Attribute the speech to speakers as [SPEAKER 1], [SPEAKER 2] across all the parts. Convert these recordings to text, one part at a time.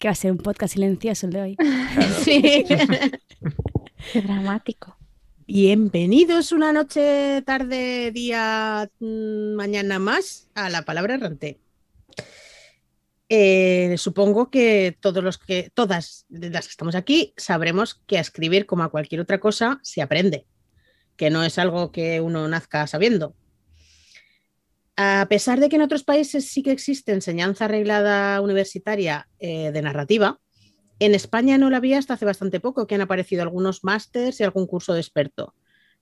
[SPEAKER 1] Que va a ser un podcast silencioso el de hoy.
[SPEAKER 2] Sí. Qué dramático.
[SPEAKER 3] Bienvenidos una noche, tarde, día, mm, mañana más a la palabra errante. Eh, supongo que todos los que, todas las que estamos aquí, sabremos que a escribir, como a cualquier otra cosa, se aprende, que no es algo que uno nazca sabiendo. A pesar de que en otros países sí que existe enseñanza arreglada universitaria eh, de narrativa, en España no la había hasta hace bastante poco, que han aparecido algunos másters y algún curso de experto.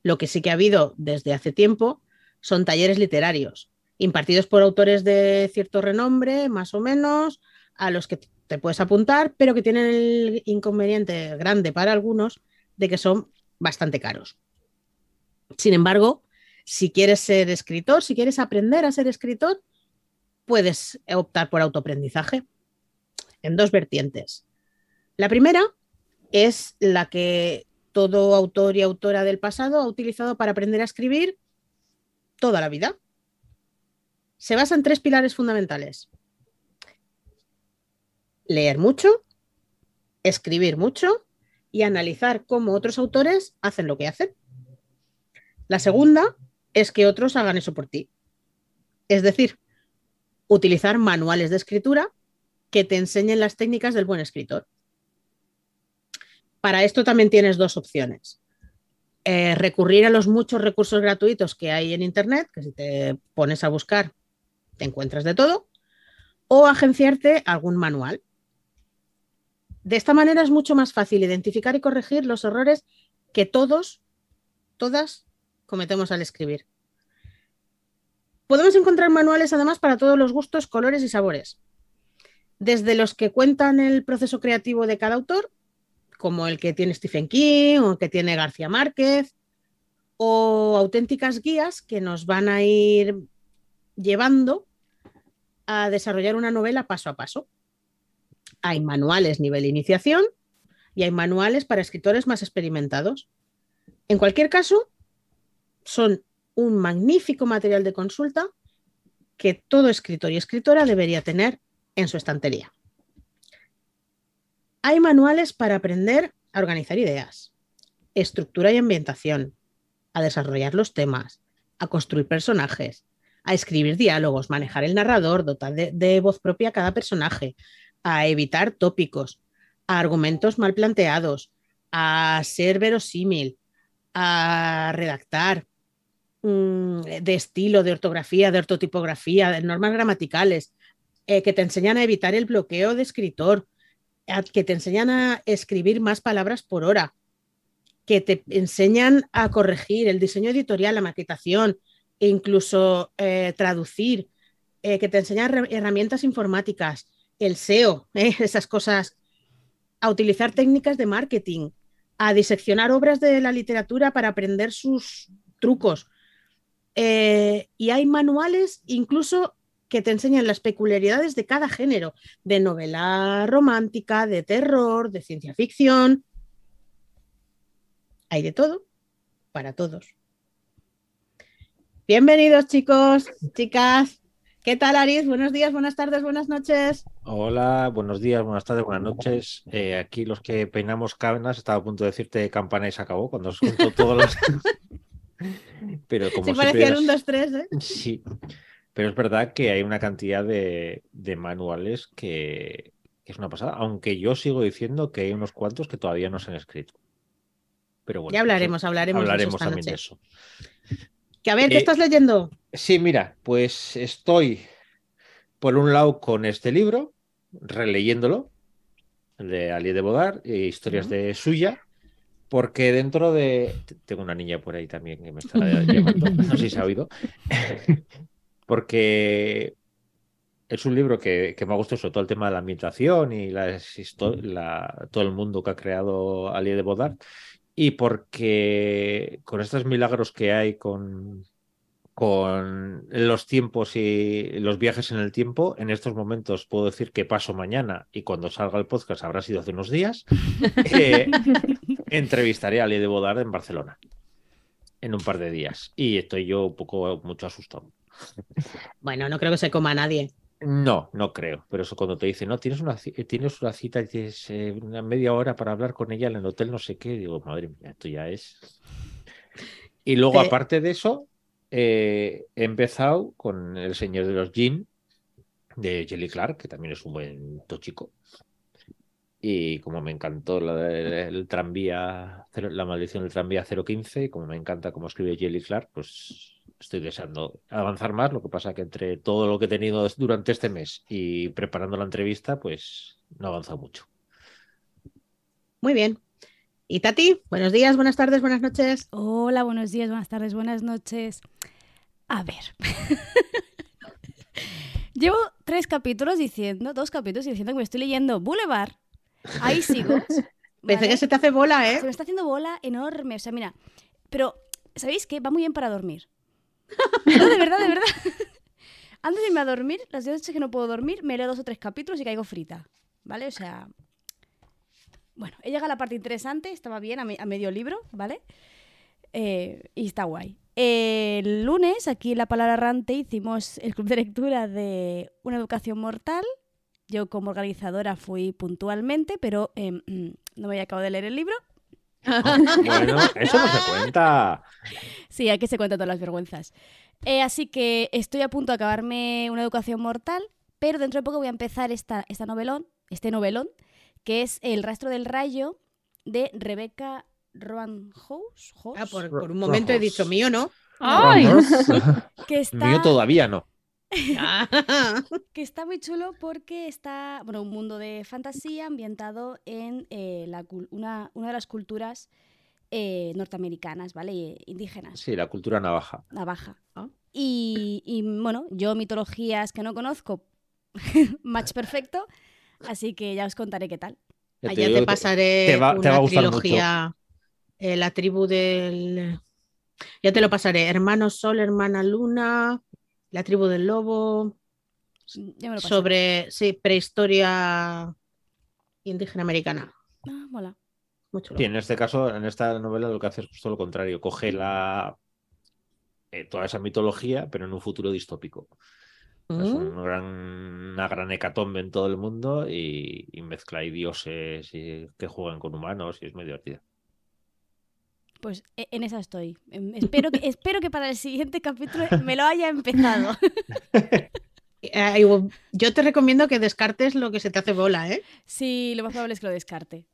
[SPEAKER 3] Lo que sí que ha habido desde hace tiempo son talleres literarios, impartidos por autores de cierto renombre, más o menos, a los que te puedes apuntar, pero que tienen el inconveniente grande para algunos de que son bastante caros. Sin embargo, si quieres ser escritor, si quieres aprender a ser escritor, puedes optar por autoaprendizaje en dos vertientes. La primera es la que todo autor y autora del pasado ha utilizado para aprender a escribir toda la vida. Se basa en tres pilares fundamentales. Leer mucho, escribir mucho y analizar cómo otros autores hacen lo que hacen. La segunda es que otros hagan eso por ti. Es decir, utilizar manuales de escritura que te enseñen las técnicas del buen escritor. Para esto también tienes dos opciones. Eh, recurrir a los muchos recursos gratuitos que hay en Internet, que si te pones a buscar te encuentras de todo, o agenciarte algún manual. De esta manera es mucho más fácil identificar y corregir los errores que todos, todas cometemos al escribir. Podemos encontrar manuales además para todos los gustos, colores y sabores. Desde los que cuentan el proceso creativo de cada autor, como el que tiene Stephen King o el que tiene García Márquez, o auténticas guías que nos van a ir llevando a desarrollar una novela paso a paso. Hay manuales nivel iniciación y hay manuales para escritores más experimentados. En cualquier caso, son un magnífico material de consulta que todo escritor y escritora debería tener en su estantería. Hay manuales para aprender a organizar ideas, estructura y ambientación, a desarrollar los temas, a construir personajes, a escribir diálogos, manejar el narrador, dotar de, de voz propia a cada personaje, a evitar tópicos, a argumentos mal planteados, a ser verosímil, a redactar, Mm, de estilo, de ortografía, de ortotipografía, de normas gramaticales, eh, que te enseñan a evitar el bloqueo de escritor, que te enseñan a escribir más palabras por hora, que te enseñan a corregir el diseño editorial, la maquetación e incluso eh, traducir, eh, que te enseñan herramientas informáticas, el SEO, esas cosas, a utilizar técnicas de marketing, a diseccionar obras de la literatura para aprender sus trucos, eh, y hay manuales incluso que te enseñan las peculiaridades de cada género, de novela romántica, de terror, de ciencia ficción. Hay de todo para todos. Bienvenidos chicos, chicas. ¿Qué tal, Aris? Buenos días, buenas tardes, buenas noches.
[SPEAKER 4] Hola, buenos días, buenas tardes, buenas noches. Eh, aquí los que peinamos cadenas, estaba a punto de decirte campana y se acabó cuando os junto todos los...
[SPEAKER 3] Pero como parecían un 2, 3, ¿eh?
[SPEAKER 4] Sí. Pero es verdad que hay una cantidad de, manuales que, es una pasada. Aunque yo sigo diciendo que hay unos cuantos que todavía no se han escrito. Pero bueno.
[SPEAKER 3] Ya hablaremos, hablaremos,
[SPEAKER 4] hablaremos también de eso.
[SPEAKER 3] Que a ver, ¿qué eh, estás leyendo?
[SPEAKER 4] Sí, mira, pues estoy por un lado con este libro, releyéndolo, de Ali de Bodar, Historias de Suya,
[SPEAKER 5] Porque dentro de. Tengo una niña por ahí también que me está llamando. No sé si se ha oído. Porque es un libro que, que me ha gustado sobre todo el tema de la ambientación y las histo- la- todo el mundo que ha creado Ali de Bodar. Y porque con estos milagros que hay con, con los tiempos y los viajes en el tiempo, en estos momentos puedo decir que paso mañana y cuando salga el podcast habrá sido hace unos días, eh, entrevistaré a Ali de Bodar en Barcelona en un par de días. Y estoy yo un poco mucho asustado.
[SPEAKER 3] Bueno, no creo que se coma a nadie.
[SPEAKER 5] No, no creo. Pero eso cuando te dicen, no, tienes una, tienes una cita y tienes eh, una media hora para hablar con ella en el hotel, no sé qué, digo, madre mía, esto ya es. Y luego,
[SPEAKER 3] Eh,
[SPEAKER 5] aparte de eso, eh, he empezado con El Señor de los Jin de Jelly Clark, que también es un buen tochico. Y como me encantó la del el tranvía, la maldición del tranvía 015, y como me encanta cómo escribe Jelly Clark, pues estoy deseando avanzar más. Lo que pasa que entre todo lo que he tenido durante este mes y preparando la entrevista, pues no he avanzado mucho.
[SPEAKER 3] Muy bien. Y Tati, buenos días, buenas tardes, buenas noches.
[SPEAKER 1] Hola, buenos días, buenas tardes, buenas noches. A ver. Llevo tres capítulos diciendo, dos capítulos diciendo que me estoy leyendo Boulevard. Ahí sigo.
[SPEAKER 3] Parece
[SPEAKER 1] ¿vale?
[SPEAKER 3] que se te hace bola,
[SPEAKER 1] Se
[SPEAKER 3] ¿eh?
[SPEAKER 1] me está haciendo bola enorme. O sea, mira, pero ¿sabéis qué? Va muy bien para dormir. No, de verdad, de verdad. Antes de irme a dormir, las noches que no puedo dormir, me leo dos o tres capítulos y caigo frita. ¿Vale? O sea. Bueno, he llegado a la parte interesante, estaba bien, a, me- a medio libro, ¿vale? Eh, y está guay. El lunes, aquí en La Palabra Errante, hicimos el club de lectura de Una Educación Mortal. Yo como organizadora fui puntualmente, pero em, no me había acabado de leer el libro.
[SPEAKER 5] Bueno, eso no se cuenta.
[SPEAKER 1] Sí, aquí se cuentan todas las vergüenzas. Eh, así que estoy a punto de acabarme una educación mortal, pero dentro de poco voy a empezar esta, esta novelón, este novelón, que es El rastro del rayo de Rebecca Roan House,
[SPEAKER 3] Ah, por, por un momento he dicho mío, ¿no?
[SPEAKER 2] ¡Ay!
[SPEAKER 1] que está,
[SPEAKER 5] Mío todavía no.
[SPEAKER 1] que está muy chulo porque está, bueno, un mundo de fantasía ambientado en eh, la una, una de las culturas eh, norteamericanas, ¿vale? Indígenas.
[SPEAKER 5] Sí, la cultura navaja.
[SPEAKER 1] navaja.
[SPEAKER 3] Ah.
[SPEAKER 1] Y, y, bueno, yo mitologías que no conozco, match perfecto, así que ya os contaré qué tal.
[SPEAKER 5] Ya te
[SPEAKER 3] Allá te pasaré
[SPEAKER 5] te va- te va a
[SPEAKER 3] una
[SPEAKER 5] gustar
[SPEAKER 3] trilogía, eh, la tribu del... Ya te lo pasaré, hermano Sol, hermana Luna, la tribu del lobo,
[SPEAKER 1] Ya me lo pasé.
[SPEAKER 3] sobre, sí, prehistoria indígena americana.
[SPEAKER 1] Ah, mola.
[SPEAKER 3] Muy chulo.
[SPEAKER 5] Sí, en este caso, en esta novela lo que hace es justo lo contrario. Coge la eh, toda esa mitología, pero en un futuro distópico. Es
[SPEAKER 3] Mm.
[SPEAKER 5] un gran, una gran hecatombe en todo el mundo y, y mezcla ahí dioses y, que juegan con humanos y es muy divertida.
[SPEAKER 1] Pues e- en esa estoy. Em, Espero que, espero que para el siguiente capítulo me lo haya empezado.
[SPEAKER 3] Eh, yo te recomiendo que descartes lo que se te hace bola, ¿eh?
[SPEAKER 1] Sí, lo más probable es que lo descarte.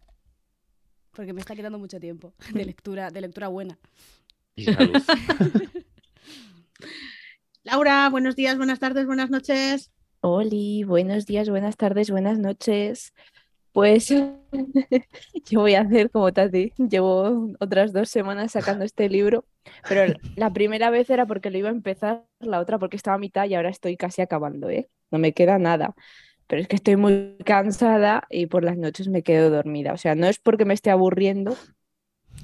[SPEAKER 1] Porque me está quedando mucho tiempo de lectura, de lectura buena.
[SPEAKER 5] Y salud.
[SPEAKER 3] Laura, buenos días, buenas tardes, buenas noches.
[SPEAKER 2] Oli, buenos días, buenas tardes, buenas noches. Pues yo voy a hacer como Tati. Llevo otras dos semanas sacando este libro, pero la primera vez era porque lo iba a empezar, la otra porque estaba a mitad y ahora estoy casi acabando, ¿eh? No me queda nada. Pero es que estoy muy cansada y por las noches me quedo dormida. O sea, no es porque me esté aburriendo,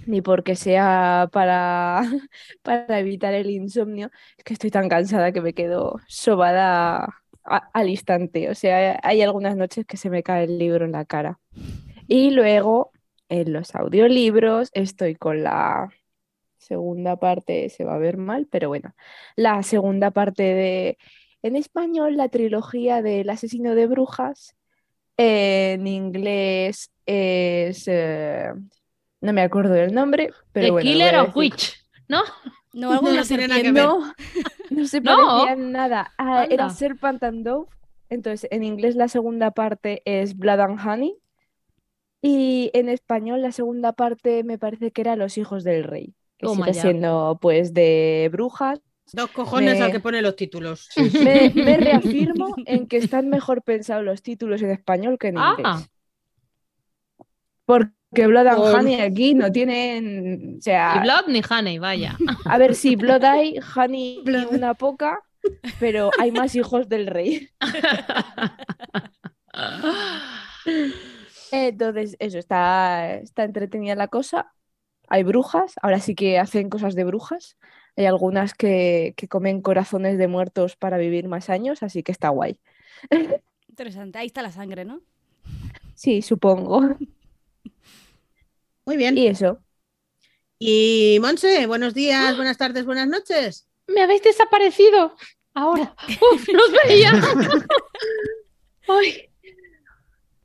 [SPEAKER 2] ni porque sea para, para evitar el insomnio, es que estoy tan cansada que me quedo sobada a- al instante. O sea, hay algunas noches que se me cae el libro en la cara. Y luego en los audiolibros estoy con la segunda parte, se va a ver mal, pero bueno, la segunda parte de, en español, la trilogía del asesino de brujas. En inglés es, eh, no me acuerdo del nombre, pero
[SPEAKER 6] The
[SPEAKER 2] bueno,
[SPEAKER 6] Killer of. Witch, ¿no?
[SPEAKER 1] No, algo de
[SPEAKER 3] No
[SPEAKER 1] una
[SPEAKER 3] tiene nada que ver.
[SPEAKER 2] No, no se
[SPEAKER 6] No.
[SPEAKER 2] parecían nada. Ah, era. Serpent and Dove. Entonces, en inglés la segunda parte es Blood and Honey. Y en español la segunda parte me parece que era Los hijos del rey. Que
[SPEAKER 6] Toma
[SPEAKER 2] sigue siendo pues de brujas.
[SPEAKER 3] Dos cojones
[SPEAKER 2] Me-
[SPEAKER 3] al que pone los títulos.
[SPEAKER 2] Me, me reafirmo en que están mejor pensados los títulos en español que en
[SPEAKER 6] Ah.
[SPEAKER 2] inglés. Porque que Blood and Honey aquí no tienen. O sea,
[SPEAKER 6] Ni Blood ni Honey, vaya.
[SPEAKER 2] a ver, sí, Blood hay, Honey y una poca, pero hay más hijos del rey. Entonces, eso, está, está entretenida la cosa. Hay brujas, ahora sí que hacen cosas de brujas. Hay algunas que, que comen corazones de muertos para vivir más años, así que está guay.
[SPEAKER 1] Interesante. Ahí está la sangre, ¿no?
[SPEAKER 2] Sí, supongo.
[SPEAKER 3] Muy bien.
[SPEAKER 2] Y eso.
[SPEAKER 3] Y Monse, buenos días, buenas tardes, buenas noches.
[SPEAKER 6] Me habéis desaparecido. Ahora. Uf, no os veía. Ay.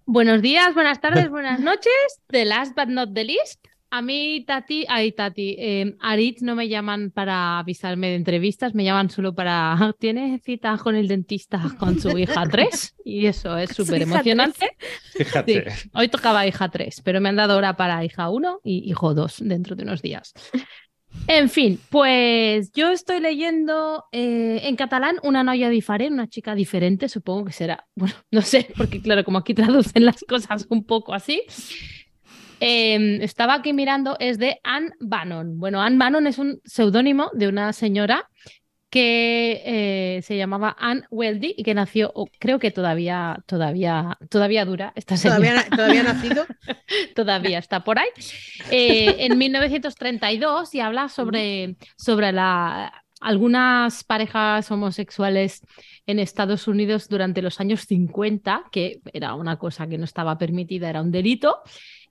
[SPEAKER 6] Buenos días, buenas tardes, buenas noches. The last but not the least. A mí, Tati, ay, Tati, eh, Aritz no me llaman para avisarme de entrevistas, me llaman solo para. Tiene cita con el dentista con su hija 3 y eso es súper emocionante.
[SPEAKER 5] Fíjate.
[SPEAKER 6] Sí, hoy tocaba hija 3, pero me han dado hora para hija 1 y hijo 2 dentro de unos días. En fin, pues yo estoy leyendo eh, en catalán una noia diferente, una chica diferente, supongo que será, bueno, no sé, porque claro, como aquí traducen las cosas un poco así. Eh, estaba aquí mirando, es de Anne Bannon. Bueno, Anne Bannon es un seudónimo de una señora que eh, se llamaba Anne Weldy y que nació, creo que todavía, todavía, todavía dura esta señora
[SPEAKER 3] ¿Todavía, nacido?
[SPEAKER 6] todavía está por ahí, eh, en 1932 y habla sobre, sobre la, algunas parejas homosexuales en Estados Unidos durante los años 50, que era una cosa que no estaba permitida, era un delito.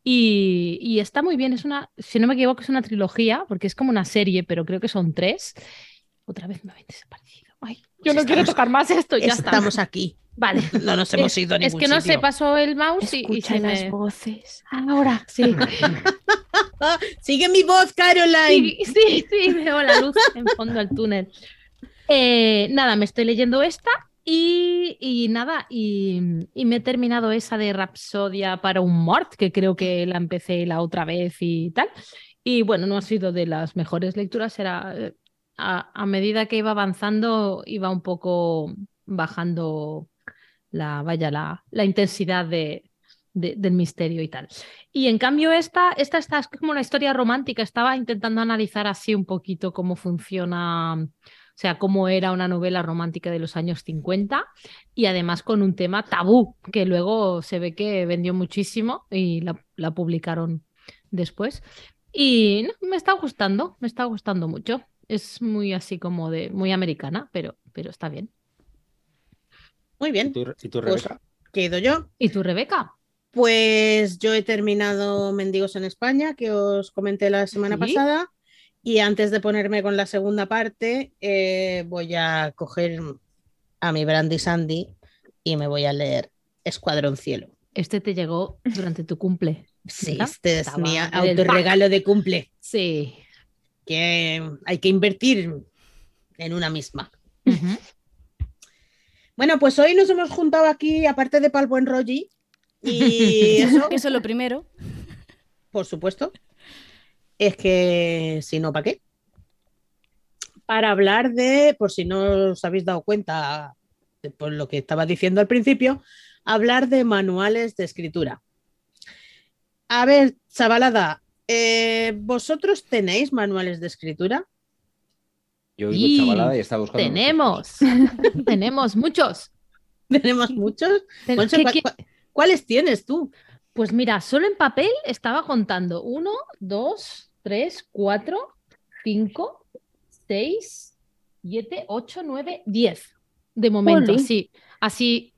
[SPEAKER 6] Y, y está muy bien, es una, si no me equivoco, es una trilogía, porque es como una serie, pero creo que son tres. Otra vez me habéis desaparecido. Ay, yo no quiero
[SPEAKER 3] Estamos-
[SPEAKER 6] tocar más esto, ya está.
[SPEAKER 3] Estamos aquí.
[SPEAKER 6] Vale.
[SPEAKER 3] No nos hemos
[SPEAKER 6] Es,
[SPEAKER 3] ido a
[SPEAKER 6] es
[SPEAKER 3] ningún
[SPEAKER 6] que no se pasó el mouse y, y se
[SPEAKER 2] las
[SPEAKER 6] me...
[SPEAKER 2] voces.
[SPEAKER 6] Ahora, sí.
[SPEAKER 3] Sigue mi voz, Caroline.
[SPEAKER 6] Sí, sí, sí, veo la luz en fondo del túnel. Eh, nada, me estoy leyendo esta y, nada, y, me he terminado esa de Rapsodia para un Mort, que creo que la empecé la otra vez y tal. Y bueno, no ha sido de las mejores lecturas, era eh, a, medida que iba avanzando, iba un poco bajando la, vaya, la, la intensidad de- del misterio y tal. Y en cambio esta, esta, esta es como una historia romántica, estaba intentando analizar así un poquito cómo funciona, o sea, cómo era una novela romántica de los años 50 y además con un tema tabú, que luego se ve que vendió muchísimo y la, la publicaron después. Y no, me está gustando, me está gustando mucho. Es muy así como de, muy americana, pero, pero está bien.
[SPEAKER 3] Muy
[SPEAKER 5] ¿Y
[SPEAKER 3] bien.
[SPEAKER 5] tú, y tú,
[SPEAKER 3] Pues,
[SPEAKER 5] Rebeca?
[SPEAKER 3] quedo yo.
[SPEAKER 6] ¿Y tú, Rebeca?
[SPEAKER 3] Pues yo he terminado Mendigos en España, que os comenté la semana
[SPEAKER 6] Sí.
[SPEAKER 3] pasada. Y antes de ponerme con la segunda parte, eh, voy a coger a mi Brandy Sandy y me voy a leer Escuadrón Cielo.
[SPEAKER 6] Este te llegó durante tu cumple.
[SPEAKER 3] Sí,
[SPEAKER 6] ¿verdad?
[SPEAKER 3] este es
[SPEAKER 6] Estaba
[SPEAKER 3] mi
[SPEAKER 6] en
[SPEAKER 3] autorregalo de cumple,
[SPEAKER 6] Sí.
[SPEAKER 3] que hay que invertir en una misma. Bueno, pues hoy nos hemos juntado aquí, aparte de Pal Buen Rolli, y eso,
[SPEAKER 1] Eso es lo primero.
[SPEAKER 3] por supuesto, es que si no, ¿para qué? Para hablar de, por si no os habéis dado cuenta de por lo que estaba diciendo al principio, hablar de manuales de escritura. A ver, chavalada, eh, ¿vosotros tenéis manuales de escritura?
[SPEAKER 5] Yo
[SPEAKER 6] Y
[SPEAKER 5] oigo chavalada y estaba buscando.
[SPEAKER 6] Tenemos, tenemos muchos.
[SPEAKER 3] ¿Tenemos muchos?
[SPEAKER 6] Ten-
[SPEAKER 3] Monse,
[SPEAKER 6] ¿qué
[SPEAKER 3] ¿cuál-
[SPEAKER 6] qui-
[SPEAKER 3] cuál- ¿Cuáles tienes tú?
[SPEAKER 6] Pues mira, solo en papel estaba contando uno, dos, tres, cuatro, cinco, seis, siete, ocho, nueve, diez. De momento, sí. Así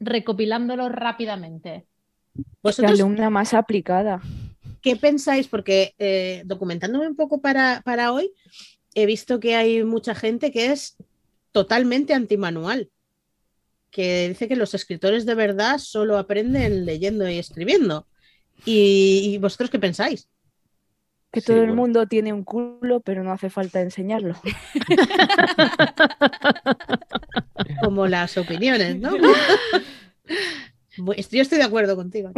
[SPEAKER 6] recopilándolo rápidamente.
[SPEAKER 3] ¿Vosotros
[SPEAKER 2] La alumna más aplicada.
[SPEAKER 3] ¿Qué pensáis? Porque eh, documentándome un poco para, para hoy, he visto que hay mucha gente que es totalmente antimanual, que dice que los escritores de verdad solo aprenden leyendo y escribiendo. ¿Y, y vosotros qué pensáis?
[SPEAKER 2] Que
[SPEAKER 5] Sí,
[SPEAKER 2] todo el mundo tiene un culo, pero no hace falta enseñarlo.
[SPEAKER 3] Como las opiniones, ¿no? Yo estoy de acuerdo contigo.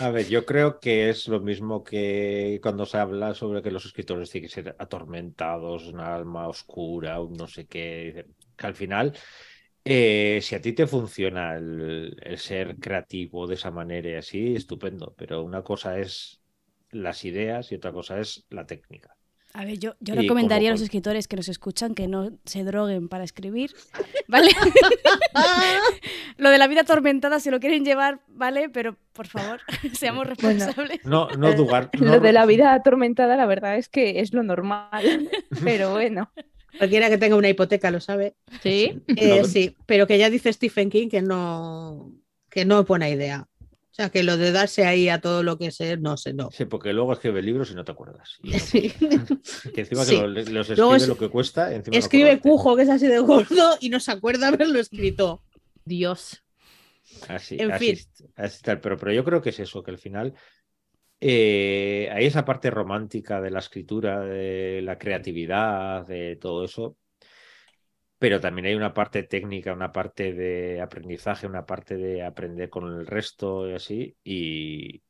[SPEAKER 5] A ver, yo creo que es lo mismo que cuando se habla sobre que los escritores tienen que ser atormentados, una alma oscura, un no sé qué. Que al final Eh, si a ti te funciona el, el ser creativo de esa manera y así, estupendo. Pero una cosa es las ideas y otra cosa es la técnica.
[SPEAKER 1] A ver, yo, yo recomendaría a
[SPEAKER 5] como
[SPEAKER 1] los
[SPEAKER 5] cual-
[SPEAKER 1] escritores que nos escuchan que no se droguen para escribir, ¿vale? lo de la vida atormentada se lo quieren llevar, ¿vale? Pero por favor, seamos
[SPEAKER 2] Bueno.
[SPEAKER 1] responsables.
[SPEAKER 5] No, no dudar. no-
[SPEAKER 2] Lo de la vida atormentada, la verdad es que es lo normal. Pero bueno,
[SPEAKER 3] Cualquiera que tenga una hipoteca lo sabe.
[SPEAKER 6] Sí.
[SPEAKER 3] Eh,
[SPEAKER 5] No.
[SPEAKER 3] sí, pero que ya dice Stephen King que no, que no es buena idea. O sea, que lo de darse ahí a todo lo que sé, no sé, no.
[SPEAKER 5] Sí, porque luego escribe libros y no te acuerdas. Y no-
[SPEAKER 3] Sí.
[SPEAKER 5] que encima
[SPEAKER 3] Sí.
[SPEAKER 5] que lo- los escribe
[SPEAKER 3] es-
[SPEAKER 5] lo que cuesta. encima
[SPEAKER 3] Escribe. Cujo, que es así de gordo, y no se acuerda haberlo escrito.
[SPEAKER 6] Dios.
[SPEAKER 5] Así,
[SPEAKER 3] En
[SPEAKER 5] así,
[SPEAKER 3] fin.
[SPEAKER 5] así tal. Pero, pero yo creo que es eso, que al final eh, hay esa parte romántica de la escritura, de la creatividad, de todo eso. Pero también hay una parte técnica, una parte de aprendizaje, una parte de aprender con el resto y así. Y,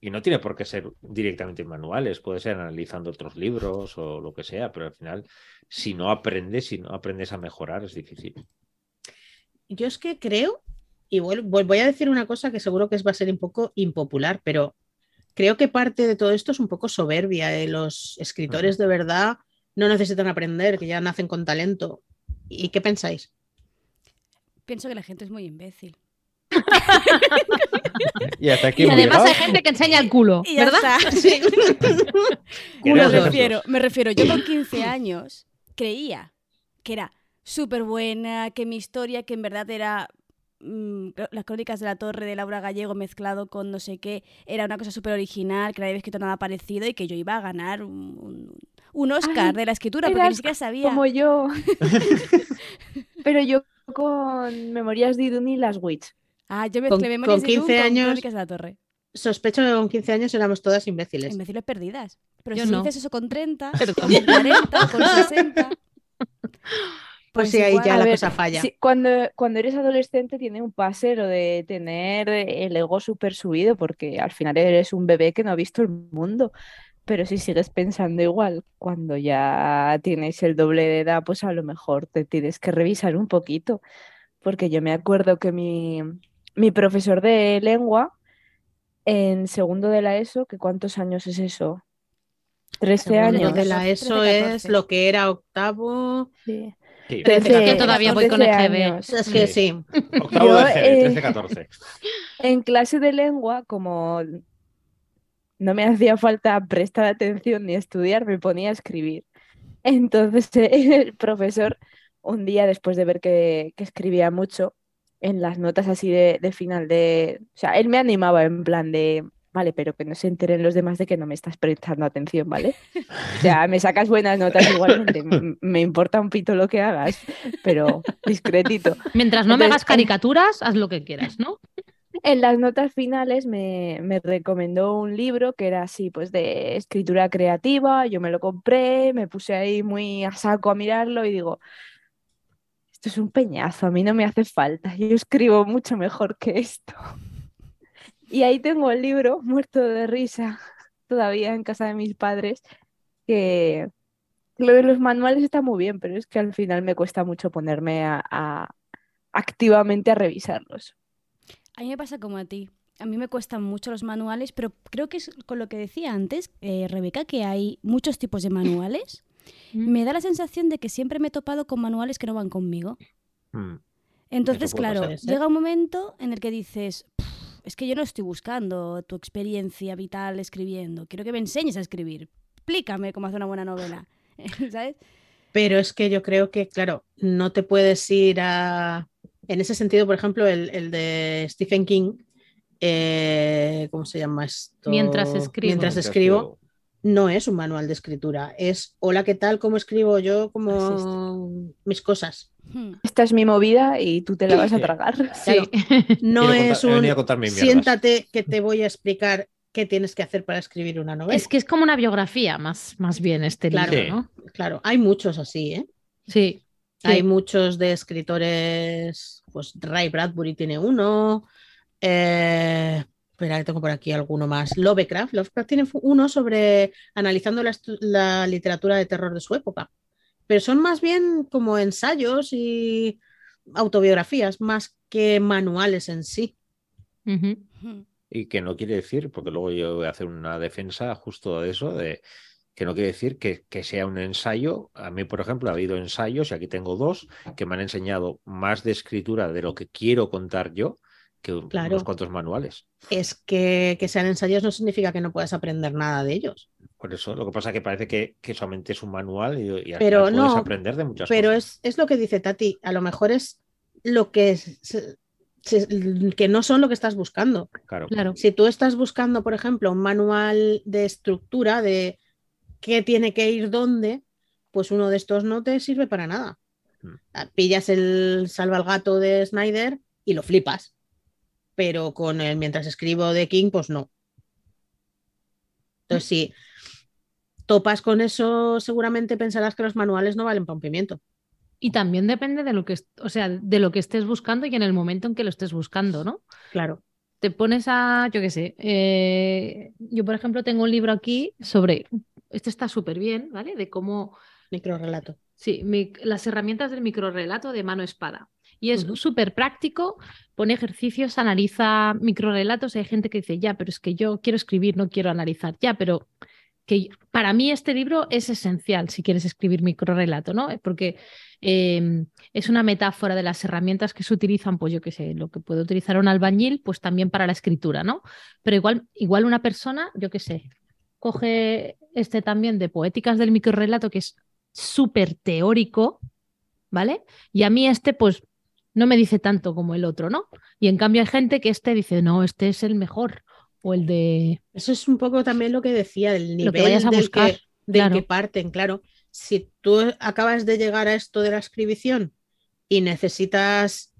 [SPEAKER 5] no tiene por qué ser directamente en manuales, puede ser analizando otros libros o lo que sea, pero al final, si no aprendes, si no aprendes a mejorar, es difícil.
[SPEAKER 3] Yo es que creo, y voy a decir una cosa que seguro que va a ser un poco impopular, pero creo que parte de todo esto es un poco soberbia. eh, Los escritores de verdad no necesitan aprender, que ya nacen con talento. ¿Y qué pensáis?
[SPEAKER 1] Pienso que la gente es muy imbécil.
[SPEAKER 5] Y hasta aquí
[SPEAKER 6] Y además hay gente que enseña el culo,
[SPEAKER 1] Y
[SPEAKER 6] ¿verdad?
[SPEAKER 3] Sí.
[SPEAKER 1] Me refiero, me refiero, yo con 15 años creía que era súper buena, que mi historia, que en verdad era mm, las crónicas de la torre de Laura Gallego mezclado con no sé qué, era una cosa súper original, que nadie había escrito nada parecido y que yo iba a ganar un, un- un Oscar
[SPEAKER 2] Ay,
[SPEAKER 1] de la escritura, porque ni siquiera sabía.
[SPEAKER 2] como yo. Pero yo con Memorias de Idun y las Witch.
[SPEAKER 1] Ah, yo
[SPEAKER 3] Con-
[SPEAKER 1] memorias
[SPEAKER 3] con
[SPEAKER 1] de Dune
[SPEAKER 3] 15
[SPEAKER 1] con
[SPEAKER 3] años-
[SPEAKER 1] crónicas de la torre.
[SPEAKER 3] Sospecho que con 15 años éramos todas imbéciles.
[SPEAKER 1] Imbéciles perdidas. Pero
[SPEAKER 6] Yo
[SPEAKER 1] si
[SPEAKER 6] no.
[SPEAKER 1] dices eso con 30,
[SPEAKER 6] Perdón.
[SPEAKER 1] con 40, con 60...
[SPEAKER 3] Pues sí, ahí ya
[SPEAKER 2] A
[SPEAKER 3] la
[SPEAKER 2] ver,
[SPEAKER 3] cosa falla.
[SPEAKER 2] sí, cuando, cuando eres adolescente tiene un pase lo de tener el ego súper subido porque al final eres un bebé que no ha visto el mundo. Pero si sigues pensando igual, cuando ya tienes el doble de edad, pues a lo mejor te tienes que revisar un poquito. Porque yo me acuerdo que mi, mi profesor de lengua en segundo de la ESO, que ¿cuántos años es eso? 13
[SPEAKER 3] Segundo
[SPEAKER 2] años.
[SPEAKER 3] de la
[SPEAKER 1] 13,
[SPEAKER 3] ESO es
[SPEAKER 1] 14.
[SPEAKER 3] lo que era octavo.
[SPEAKER 2] Sí.
[SPEAKER 5] Sí,
[SPEAKER 2] 13,
[SPEAKER 6] que todavía voy con
[SPEAKER 2] 13
[SPEAKER 6] EGB.
[SPEAKER 2] años.
[SPEAKER 3] Es que
[SPEAKER 5] Sí.
[SPEAKER 3] sí.
[SPEAKER 5] Octavo
[SPEAKER 2] Yo,
[SPEAKER 5] de GB,
[SPEAKER 2] eh,
[SPEAKER 5] 13, 14.
[SPEAKER 2] En clase de lengua, como no me hacía falta prestar atención ni estudiar, me ponía a escribir. Entonces el profesor, un día después de ver que, que escribía mucho, en las notas así de, de final de... O sea, él me animaba en plan de, vale, pero que no se enteren los demás de que no me estás prestando atención, ¿vale? O sea, me sacas buenas notas igualmente, me importa un pito lo que hagas, pero discretito.
[SPEAKER 6] Mientras no me hagas caricaturas, haz lo que quieras, ¿no?
[SPEAKER 2] En las notas finales me, me recomendó un libro que era así, pues de escritura creativa. Yo me lo compré, me puse ahí muy a saco a mirarlo y digo, esto es un peñazo, a mí no me hace falta, yo escribo mucho mejor que esto. Y ahí tengo el libro, muerto de risa, todavía en casa de mis padres, que lo de los manuales está muy bien, pero es que al final me cuesta mucho ponerme a, a- activamente a revisarlos.
[SPEAKER 1] A mí me pasa como a ti. A mí me cuestan mucho los manuales, pero creo que es con lo que decía antes, eh, Rebeca, que hay muchos tipos de manuales.
[SPEAKER 6] Mm.
[SPEAKER 1] Me da la sensación de que siempre me he topado con manuales que no van conmigo.
[SPEAKER 5] Mm.
[SPEAKER 1] Entonces, claro,
[SPEAKER 3] pasar, ¿eh?
[SPEAKER 1] llega un momento en el que dices, "Pff, es que yo no estoy buscando tu experiencia vital escribiendo, quiero que me enseñes a escribir. Explícame cómo hacer una buena novela. ¿Sabes?
[SPEAKER 3] Pero es que yo creo que, claro, no te puedes ir a. En ese sentido, por ejemplo, el, el de Stephen King, eh, ¿cómo se llama esto?
[SPEAKER 6] Mientras escribo.
[SPEAKER 3] Mientras escribo, no es un manual de escritura. Es hola, ¿qué tal? ¿Cómo escribo yo? Como mis cosas.
[SPEAKER 1] Hmm.
[SPEAKER 2] Esta es mi movida y tú te la vas a tragar.
[SPEAKER 6] Sí.
[SPEAKER 3] No
[SPEAKER 5] Quiero
[SPEAKER 3] es
[SPEAKER 5] contar-
[SPEAKER 3] un siéntate que te voy a explicar qué tienes que hacer para escribir una novela.
[SPEAKER 6] Es que es como una biografía, más, más bien este
[SPEAKER 3] Claro.
[SPEAKER 6] libro,
[SPEAKER 5] Sí.
[SPEAKER 6] ¿no?
[SPEAKER 3] Claro, hay muchos así, ¿eh?
[SPEAKER 6] Sí. Sí.
[SPEAKER 3] Hay muchos de escritores, pues Ray Bradbury tiene uno. Eh, espera, tengo por aquí alguno más. Lovecraft. Lovecraft tiene uno sobre analizando la, literatura de terror de su época. Pero son más bien como ensayos y autobiografías más que manuales en sí.
[SPEAKER 5] Y que no quiere decir, porque luego yo voy a hacer una defensa justo de eso, de que no quiere decir que, que sea un ensayo. A mí, por ejemplo, ha habido ensayos, y aquí tengo dos, que me han enseñado más de escritura de lo que quiero contar yo que
[SPEAKER 3] Claro.
[SPEAKER 5] unos cuantos manuales.
[SPEAKER 3] Es que, que sean ensayos no significa que no puedas aprender nada de ellos.
[SPEAKER 5] Por eso, lo que pasa es que parece que, que solamente es un manual y, y
[SPEAKER 3] Pero
[SPEAKER 5] puedes
[SPEAKER 3] no,
[SPEAKER 5] aprender de muchas
[SPEAKER 3] Pero
[SPEAKER 5] cosas.
[SPEAKER 3] es, es lo que dice Tati, a lo mejor es lo que, se- se- que no son lo que estás buscando.
[SPEAKER 5] Claro.
[SPEAKER 6] Claro.
[SPEAKER 3] Si tú estás buscando, por ejemplo, un manual de estructura de qué tiene que ir dónde, pues uno de estos no te sirve para nada.
[SPEAKER 5] Mm.
[SPEAKER 3] Ah, Pillas el salva al gato de Snyder y lo flipas. Pero con el mientras escribo de King, pues no. Entonces, si topas con eso, seguramente pensarás que los manuales no valen para un pimiento.
[SPEAKER 6] Y también depende de lo que, o sea, de lo que estés buscando y en el momento en que lo estés buscando, ¿no?
[SPEAKER 3] Claro.
[SPEAKER 6] Te pones a, yo qué sé, eh, yo por ejemplo tengo un libro aquí sobre, este está súper bien, ¿vale? De cómo,
[SPEAKER 3] Microrelato.
[SPEAKER 6] sí, mi- las herramientas del microrelato de mano espada. Y es
[SPEAKER 3] Ujú.
[SPEAKER 6] súper práctico, pone ejercicios, analiza microrelatos. Hay gente que dice, ya, pero es que yo quiero escribir, no quiero analizar. Ya, pero que para mí este libro es esencial si quieres escribir microrelato, ¿no? Porque eh, es una metáfora de las herramientas que se utilizan, pues yo qué sé, lo que puede utilizar un albañil, pues también para la escritura, ¿no? Pero igual, igual una persona, yo qué sé, coge este también de poéticas del microrelato, que es súper teórico, ¿vale? Y a mí este, pues, no me dice tanto como el otro, ¿no? Y en cambio hay gente que este dice, no, este es el mejor. O el de
[SPEAKER 3] Eso es un poco también lo que decía, el nivel
[SPEAKER 6] lo que vayas a
[SPEAKER 3] del
[SPEAKER 6] buscar.
[SPEAKER 3] que, del
[SPEAKER 6] claro.
[SPEAKER 3] que parten, claro. Si tú acabas de llegar a esto de la escribición y necesitas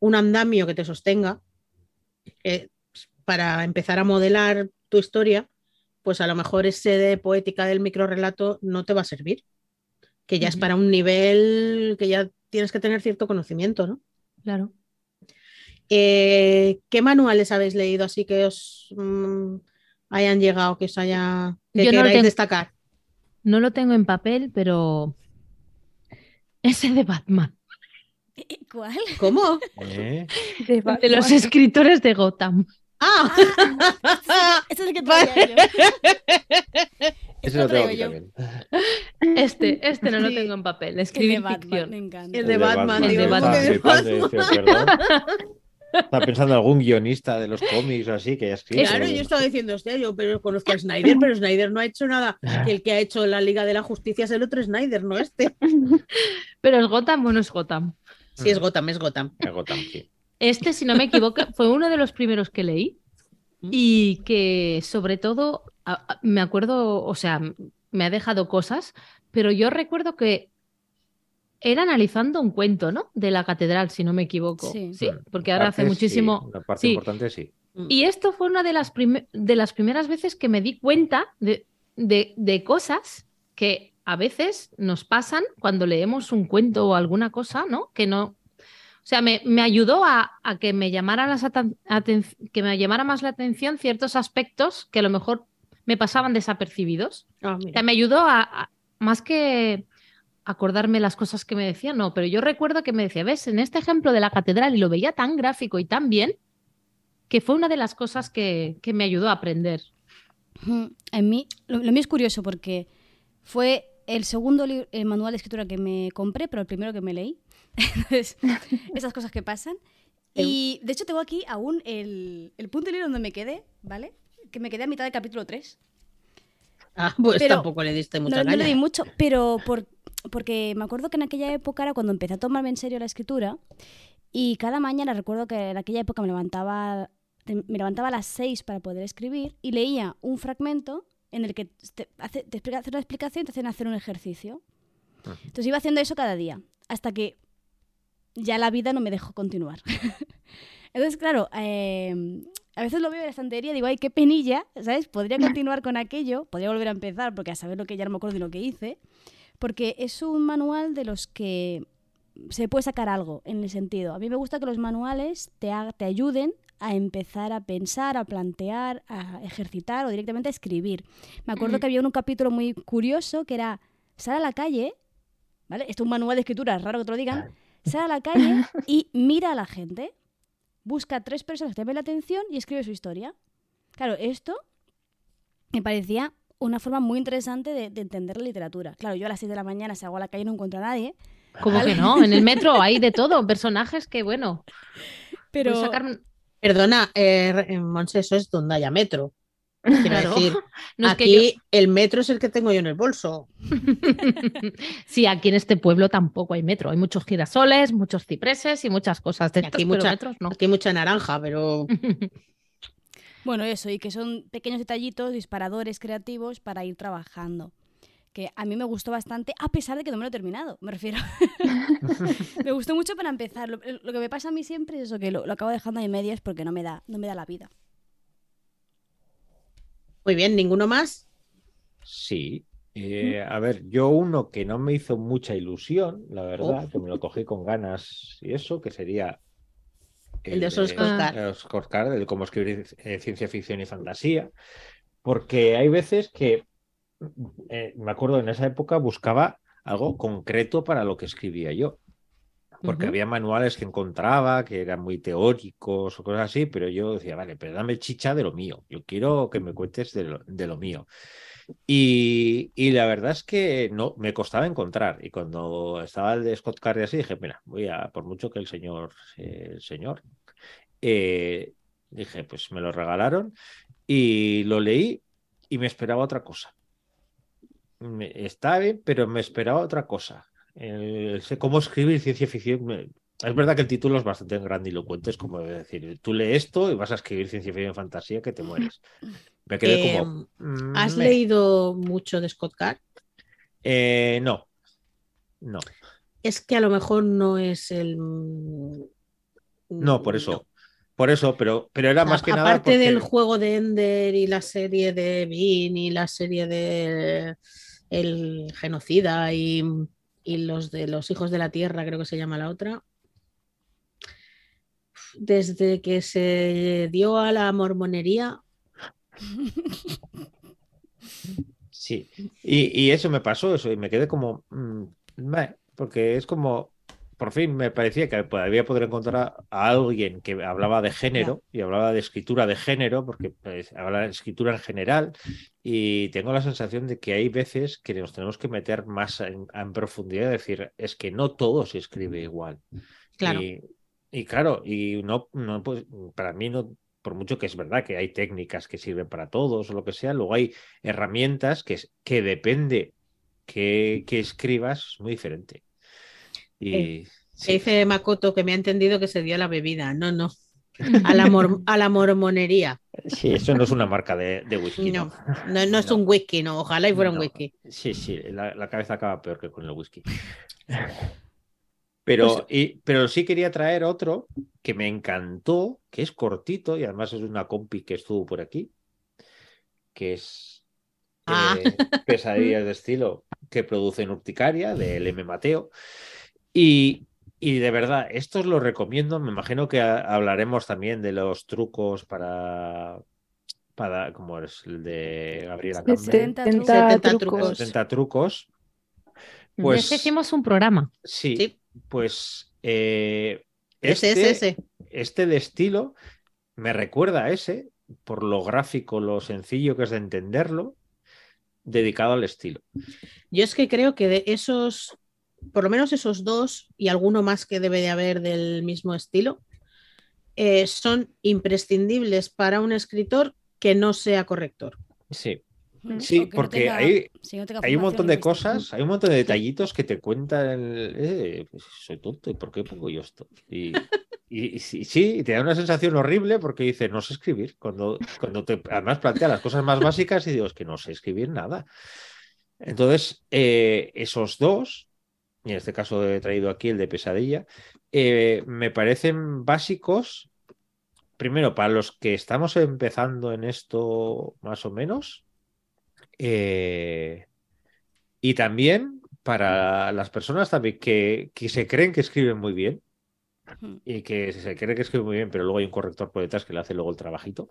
[SPEAKER 3] un andamio que te sostenga eh, para empezar a modelar tu historia, pues a lo mejor ese de poética del microrelato no te va a servir, que ya es para un nivel que ya tienes que tener cierto conocimiento, ¿no?
[SPEAKER 6] Claro.
[SPEAKER 3] Eh, ¿Qué manuales habéis leído así que os mm, hayan llegado, que os haya que
[SPEAKER 6] Yo no lo
[SPEAKER 3] queráis
[SPEAKER 6] tengo.
[SPEAKER 3] destacar?
[SPEAKER 6] No lo tengo en papel, pero ese de Batman,
[SPEAKER 1] ¿Cuál?
[SPEAKER 3] ¿Cómo?
[SPEAKER 5] ¿Eh?
[SPEAKER 2] De
[SPEAKER 6] de los
[SPEAKER 2] Batman.
[SPEAKER 6] escritores de Gotham.
[SPEAKER 3] ¡Ah!
[SPEAKER 1] Ese es el que
[SPEAKER 3] Vale.
[SPEAKER 1] traía yo.
[SPEAKER 5] Ese
[SPEAKER 1] Este
[SPEAKER 5] lo tengo aquí
[SPEAKER 1] yo.
[SPEAKER 5] también.
[SPEAKER 6] Este, este no lo
[SPEAKER 3] Sí.
[SPEAKER 6] tengo en papel.
[SPEAKER 1] El de
[SPEAKER 6] Escribir
[SPEAKER 1] Batman,
[SPEAKER 6] ficción.
[SPEAKER 1] me encanta.
[SPEAKER 3] El de Batman,
[SPEAKER 6] El de
[SPEAKER 3] digo, ¿cómo
[SPEAKER 6] Batman.
[SPEAKER 3] de.
[SPEAKER 5] Estaba pensando en algún guionista de los cómics o así que haya escrito.
[SPEAKER 3] Claro, yo estaba diciendo, hostia, yo pero conozco a Snyder, pero Snyder no ha hecho nada. El que ha hecho la Liga de la Justicia es el otro Snyder, no este.
[SPEAKER 6] Pero es Gotham, bueno, es Gotham.
[SPEAKER 3] Sí, es Gotham, es Gotham.
[SPEAKER 5] El Gotham, sí.
[SPEAKER 6] Este, si no me equivoco, fue uno de los primeros que leí. Y que sobre todo me acuerdo, o sea, me ha dejado cosas, pero yo recuerdo que era analizando un cuento, ¿no? De la catedral, si no me equivoco.
[SPEAKER 1] Sí.
[SPEAKER 6] porque ahora hace
[SPEAKER 5] Partes, sí,
[SPEAKER 6] muchísimo...
[SPEAKER 5] Una parte
[SPEAKER 6] sí.
[SPEAKER 5] importante sí.
[SPEAKER 6] Y esto fue una de las, de las primeras veces que me di cuenta de, de- de cosas que a veces nos pasan cuando leemos un cuento o alguna cosa, ¿no? Que no. O sea, me, me ayudó a, a que me llamara las que me llamara más la atención ciertos aspectos que a lo mejor me pasaban desapercibidos.
[SPEAKER 3] Ah,
[SPEAKER 6] O sea, me ayudó a, a- más que acordarme las cosas que me decían, no, pero yo recuerdo que me decía, ves, en este ejemplo de la catedral y lo veía tan gráfico y tan bien que fue una de las cosas que, que me ayudó a aprender.
[SPEAKER 1] En mí, lo, lo mío es curioso porque fue el segundo el manual de escritura que me compré, pero el primero que me leí. Entonces, esas cosas que pasan. Y de hecho tengo aquí aún el, el punto libro donde me quedé, ¿vale? Que me quedé a mitad del capítulo 3.
[SPEAKER 3] Ah, pues
[SPEAKER 1] Pero
[SPEAKER 3] tampoco le diste mucha
[SPEAKER 1] No, no le di mucho, pero por, porque me acuerdo que en aquella época era cuando empecé a tomarme en serio la escritura y cada mañana recuerdo que en aquella época me levantaba, me levantaba a las 6 para poder escribir y leía un fragmento en el que te, hace, te explica, hace una explicación y te hacen hacer un ejercicio.
[SPEAKER 5] Ujú.
[SPEAKER 1] Entonces iba haciendo eso cada día, hasta que ya la vida no me dejó continuar. Entonces, claro, eh, a veces lo veo en la estantería y digo, ay, qué penilla, ¿sabes? Podría continuar con aquello, podría volver a empezar, porque a saber lo que ya no me acuerdo de lo que hice, porque es un manual de los que se puede sacar algo en el sentido. A mí me gusta que los manuales te, ha- te ayuden a empezar a pensar, a plantear, a ejercitar o directamente a escribir. Me acuerdo que había un capítulo muy curioso que era, sal a la calle, ¿vale? Esto es un manual de escritura, es raro que te lo digan, sale a la calle y mira a la gente. Busca a tres personas que llamen la atención y escribe su historia. Claro, esto me parecía una forma muy interesante de, de entender la literatura. Claro, yo a las 6 de la mañana salgo a la calle y no encuentro a nadie.
[SPEAKER 6] Como
[SPEAKER 1] Vale.
[SPEAKER 6] que no, en el metro hay de todo, personajes que, bueno,
[SPEAKER 1] Pero
[SPEAKER 6] sacar-
[SPEAKER 3] Perdona, eh, Monse, eso es donde haya metro. Quiero
[SPEAKER 6] Claro.
[SPEAKER 3] decir,
[SPEAKER 6] No es que
[SPEAKER 3] aquí el metro es el que tengo yo en el bolso.
[SPEAKER 6] sí, aquí en este pueblo tampoco hay metro. Hay muchos girasoles, muchos cipreses y muchas cosas de
[SPEAKER 3] aquí mucha-
[SPEAKER 6] metros no.
[SPEAKER 3] Aquí hay mucha naranja, pero
[SPEAKER 1] Bueno, eso, y que son pequeños detallitos, disparadores creativos para ir trabajando. Que a mí me gustó bastante, a pesar de que no me lo he terminado, me refiero. me gustó mucho para empezar. Lo, lo que me pasa a mí siempre es eso, que lo, lo acabo dejando ahí medias porque no me da, no me da la vida.
[SPEAKER 3] Muy bien, ninguno más.
[SPEAKER 5] Sí. Eh, a ver, yo uno que no me hizo mucha ilusión, la verdad, que me lo cogí con ganas y eso, que sería
[SPEAKER 3] El de Oscar
[SPEAKER 5] el de cómo escribir eh, ciencia ficción y fantasía, porque hay veces que, eh, me acuerdo en esa época, buscaba algo concreto para lo que escribía yo. Porque había manuales que encontraba que eran muy teóricos o cosas así, pero yo decía, vale, pero dame chicha de lo mío. Yo quiero que me cuentes de lo, de lo mío. Y, y la verdad es que no, me costaba encontrar. Y cuando estaba el de Scott Card y así, dije, mira, voy a, por mucho que el señor, eh, el señor, eh, dije, pues me lo regalaron y lo leí y me esperaba otra cosa. Me- está bien, pero me esperaba otra cosa. El- sé cómo escribir ciencia ficción. Es verdad que el título es bastante grandilocuente, es como decir, tú lees esto y vas a escribir ciencia ficción fantasía que te mueres. Me quedé como.
[SPEAKER 3] Eh, ¿Has
[SPEAKER 5] mm, meh.
[SPEAKER 3] leído mucho de Scott Card?
[SPEAKER 5] Eh, no. No.
[SPEAKER 3] Es que a lo mejor no es el.
[SPEAKER 5] No, por eso. Por eso, pero, pero era más que nada.
[SPEAKER 3] Aparte del juego de Ender y la serie de Bean y la serie de El Genocida y, y los de los Hijos de la Tierra, creo que se llama la otra. Desde que se dio a la mormonería,
[SPEAKER 5] Sí, y, y eso me pasó, eso, y me quedé como, mm, porque es como, por fin me parecía que podía poder encontrar a alguien que hablaba de género y hablaba de escritura de género, porque pues, habla de escritura en general, y tengo la sensación de que hay veces que nos tenemos que meter más en, en profundidad, decir, es que no todo se escribe igual.
[SPEAKER 3] claro.
[SPEAKER 5] Y, y claro, y no, no pues, para mí no, por mucho que es verdad que hay técnicas que sirven para todos o lo que sea, luego hay herramientas que, es- que depende que, que escribas, es muy diferente. Y
[SPEAKER 3] Eh,
[SPEAKER 5] sí,
[SPEAKER 3] Se dice Makoto que me ha entendido que se dio a la bebida. No, no. A la, mor- a la mormonería.
[SPEAKER 5] sí, eso no es una marca de, de whisky.
[SPEAKER 3] No,
[SPEAKER 5] No,
[SPEAKER 3] no, no es
[SPEAKER 5] No.
[SPEAKER 3] un whisky, no. Ojalá y fuera un whisky.
[SPEAKER 5] Sí, sí, la, la cabeza acaba peor que con el whisky. Pero,
[SPEAKER 3] Pues-
[SPEAKER 5] y- pero sí quería traer otro que me encantó, que es cortito y además es una compi que estuvo por aquí, que es
[SPEAKER 3] Ah.
[SPEAKER 5] eh, Pesadillas de estilo que produce en Urticaria, del M. Mateo. Y, y de verdad, estos los recomiendo. Me imagino que ha- hablaremos también de los trucos para, para como es el de Gabriela Campbell.
[SPEAKER 1] 70
[SPEAKER 2] 70
[SPEAKER 3] trucos.
[SPEAKER 2] trucos.
[SPEAKER 5] 70 trucos.
[SPEAKER 6] Pues...
[SPEAKER 5] Pues
[SPEAKER 6] hicimos un programa.
[SPEAKER 5] sí,
[SPEAKER 3] Sí.
[SPEAKER 5] pues eh,
[SPEAKER 3] Ese,
[SPEAKER 5] este,
[SPEAKER 3] ese, ese.
[SPEAKER 5] este de estilo me recuerda a ese, por lo gráfico, lo sencillo que es de entenderlo, dedicado al estilo.
[SPEAKER 3] Yo es que creo que de esos, por lo menos esos dos y alguno más que debe de haber del mismo estilo, eh, son imprescindibles para un escritor que no sea corrector.
[SPEAKER 5] Sí,
[SPEAKER 1] Mm,
[SPEAKER 5] sí,
[SPEAKER 1] no
[SPEAKER 5] porque
[SPEAKER 1] tenga-
[SPEAKER 5] hay,
[SPEAKER 1] si no tenga
[SPEAKER 5] hay un montón de cosas, hay un montón de detallitos que te cuentan, eh, pues soy tonto, ¿y por qué pongo yo esto? Y, y- y sí, te da una sensación horrible porque dices, no sé escribir, cuando, cuando te además plantea las cosas más básicas y digo, es que no sé escribir nada. Entonces, eh, esos dos, y en este caso he traído aquí el de pesadilla, eh, me parecen básicos, primero, para los que estamos empezando en esto más o menos, eh, y también para las personas también que, que se creen que escriben muy bien y que se cree que escribe muy bien, pero luego hay un corrector por detrás que le hace luego el trabajito.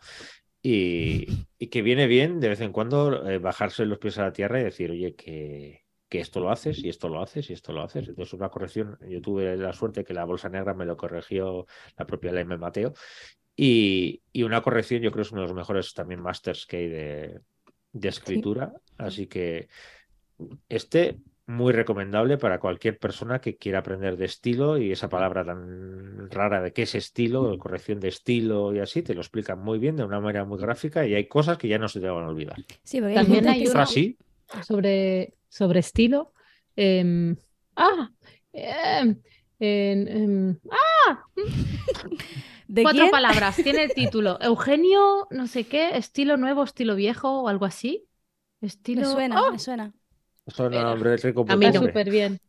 [SPEAKER 5] Y, y que viene bien de vez en cuando eh, bajarse los pies a la tierra y decir, oye, que, que esto lo haces y esto lo haces y esto lo haces. Entonces, una corrección, yo tuve la suerte que la bolsa negra me lo corrigió la propia Leme Mateo. Y, y, una corrección, yo creo, es uno de los mejores también masters que hay de, de escritura. Así que este muy recomendable para cualquier persona que quiera aprender de estilo y esa palabra tan rara de qué es estilo, corrección de estilo y así, te lo explican muy bien de una manera muy gráfica y hay cosas que ya no se te van a olvidar.
[SPEAKER 1] Sí, porque
[SPEAKER 6] También hay uno
[SPEAKER 5] Así,
[SPEAKER 6] sobre, sobre estilo. em, ah, em, em, ah,
[SPEAKER 1] ¿De
[SPEAKER 6] cuatro
[SPEAKER 1] quién?
[SPEAKER 6] palabras. Tiene el título. Eugenio, no sé qué, estilo nuevo, estilo viejo o algo así. Estilo.
[SPEAKER 1] Me suena, me suena.
[SPEAKER 5] rico
[SPEAKER 3] A mí no.
[SPEAKER 6] súper bien.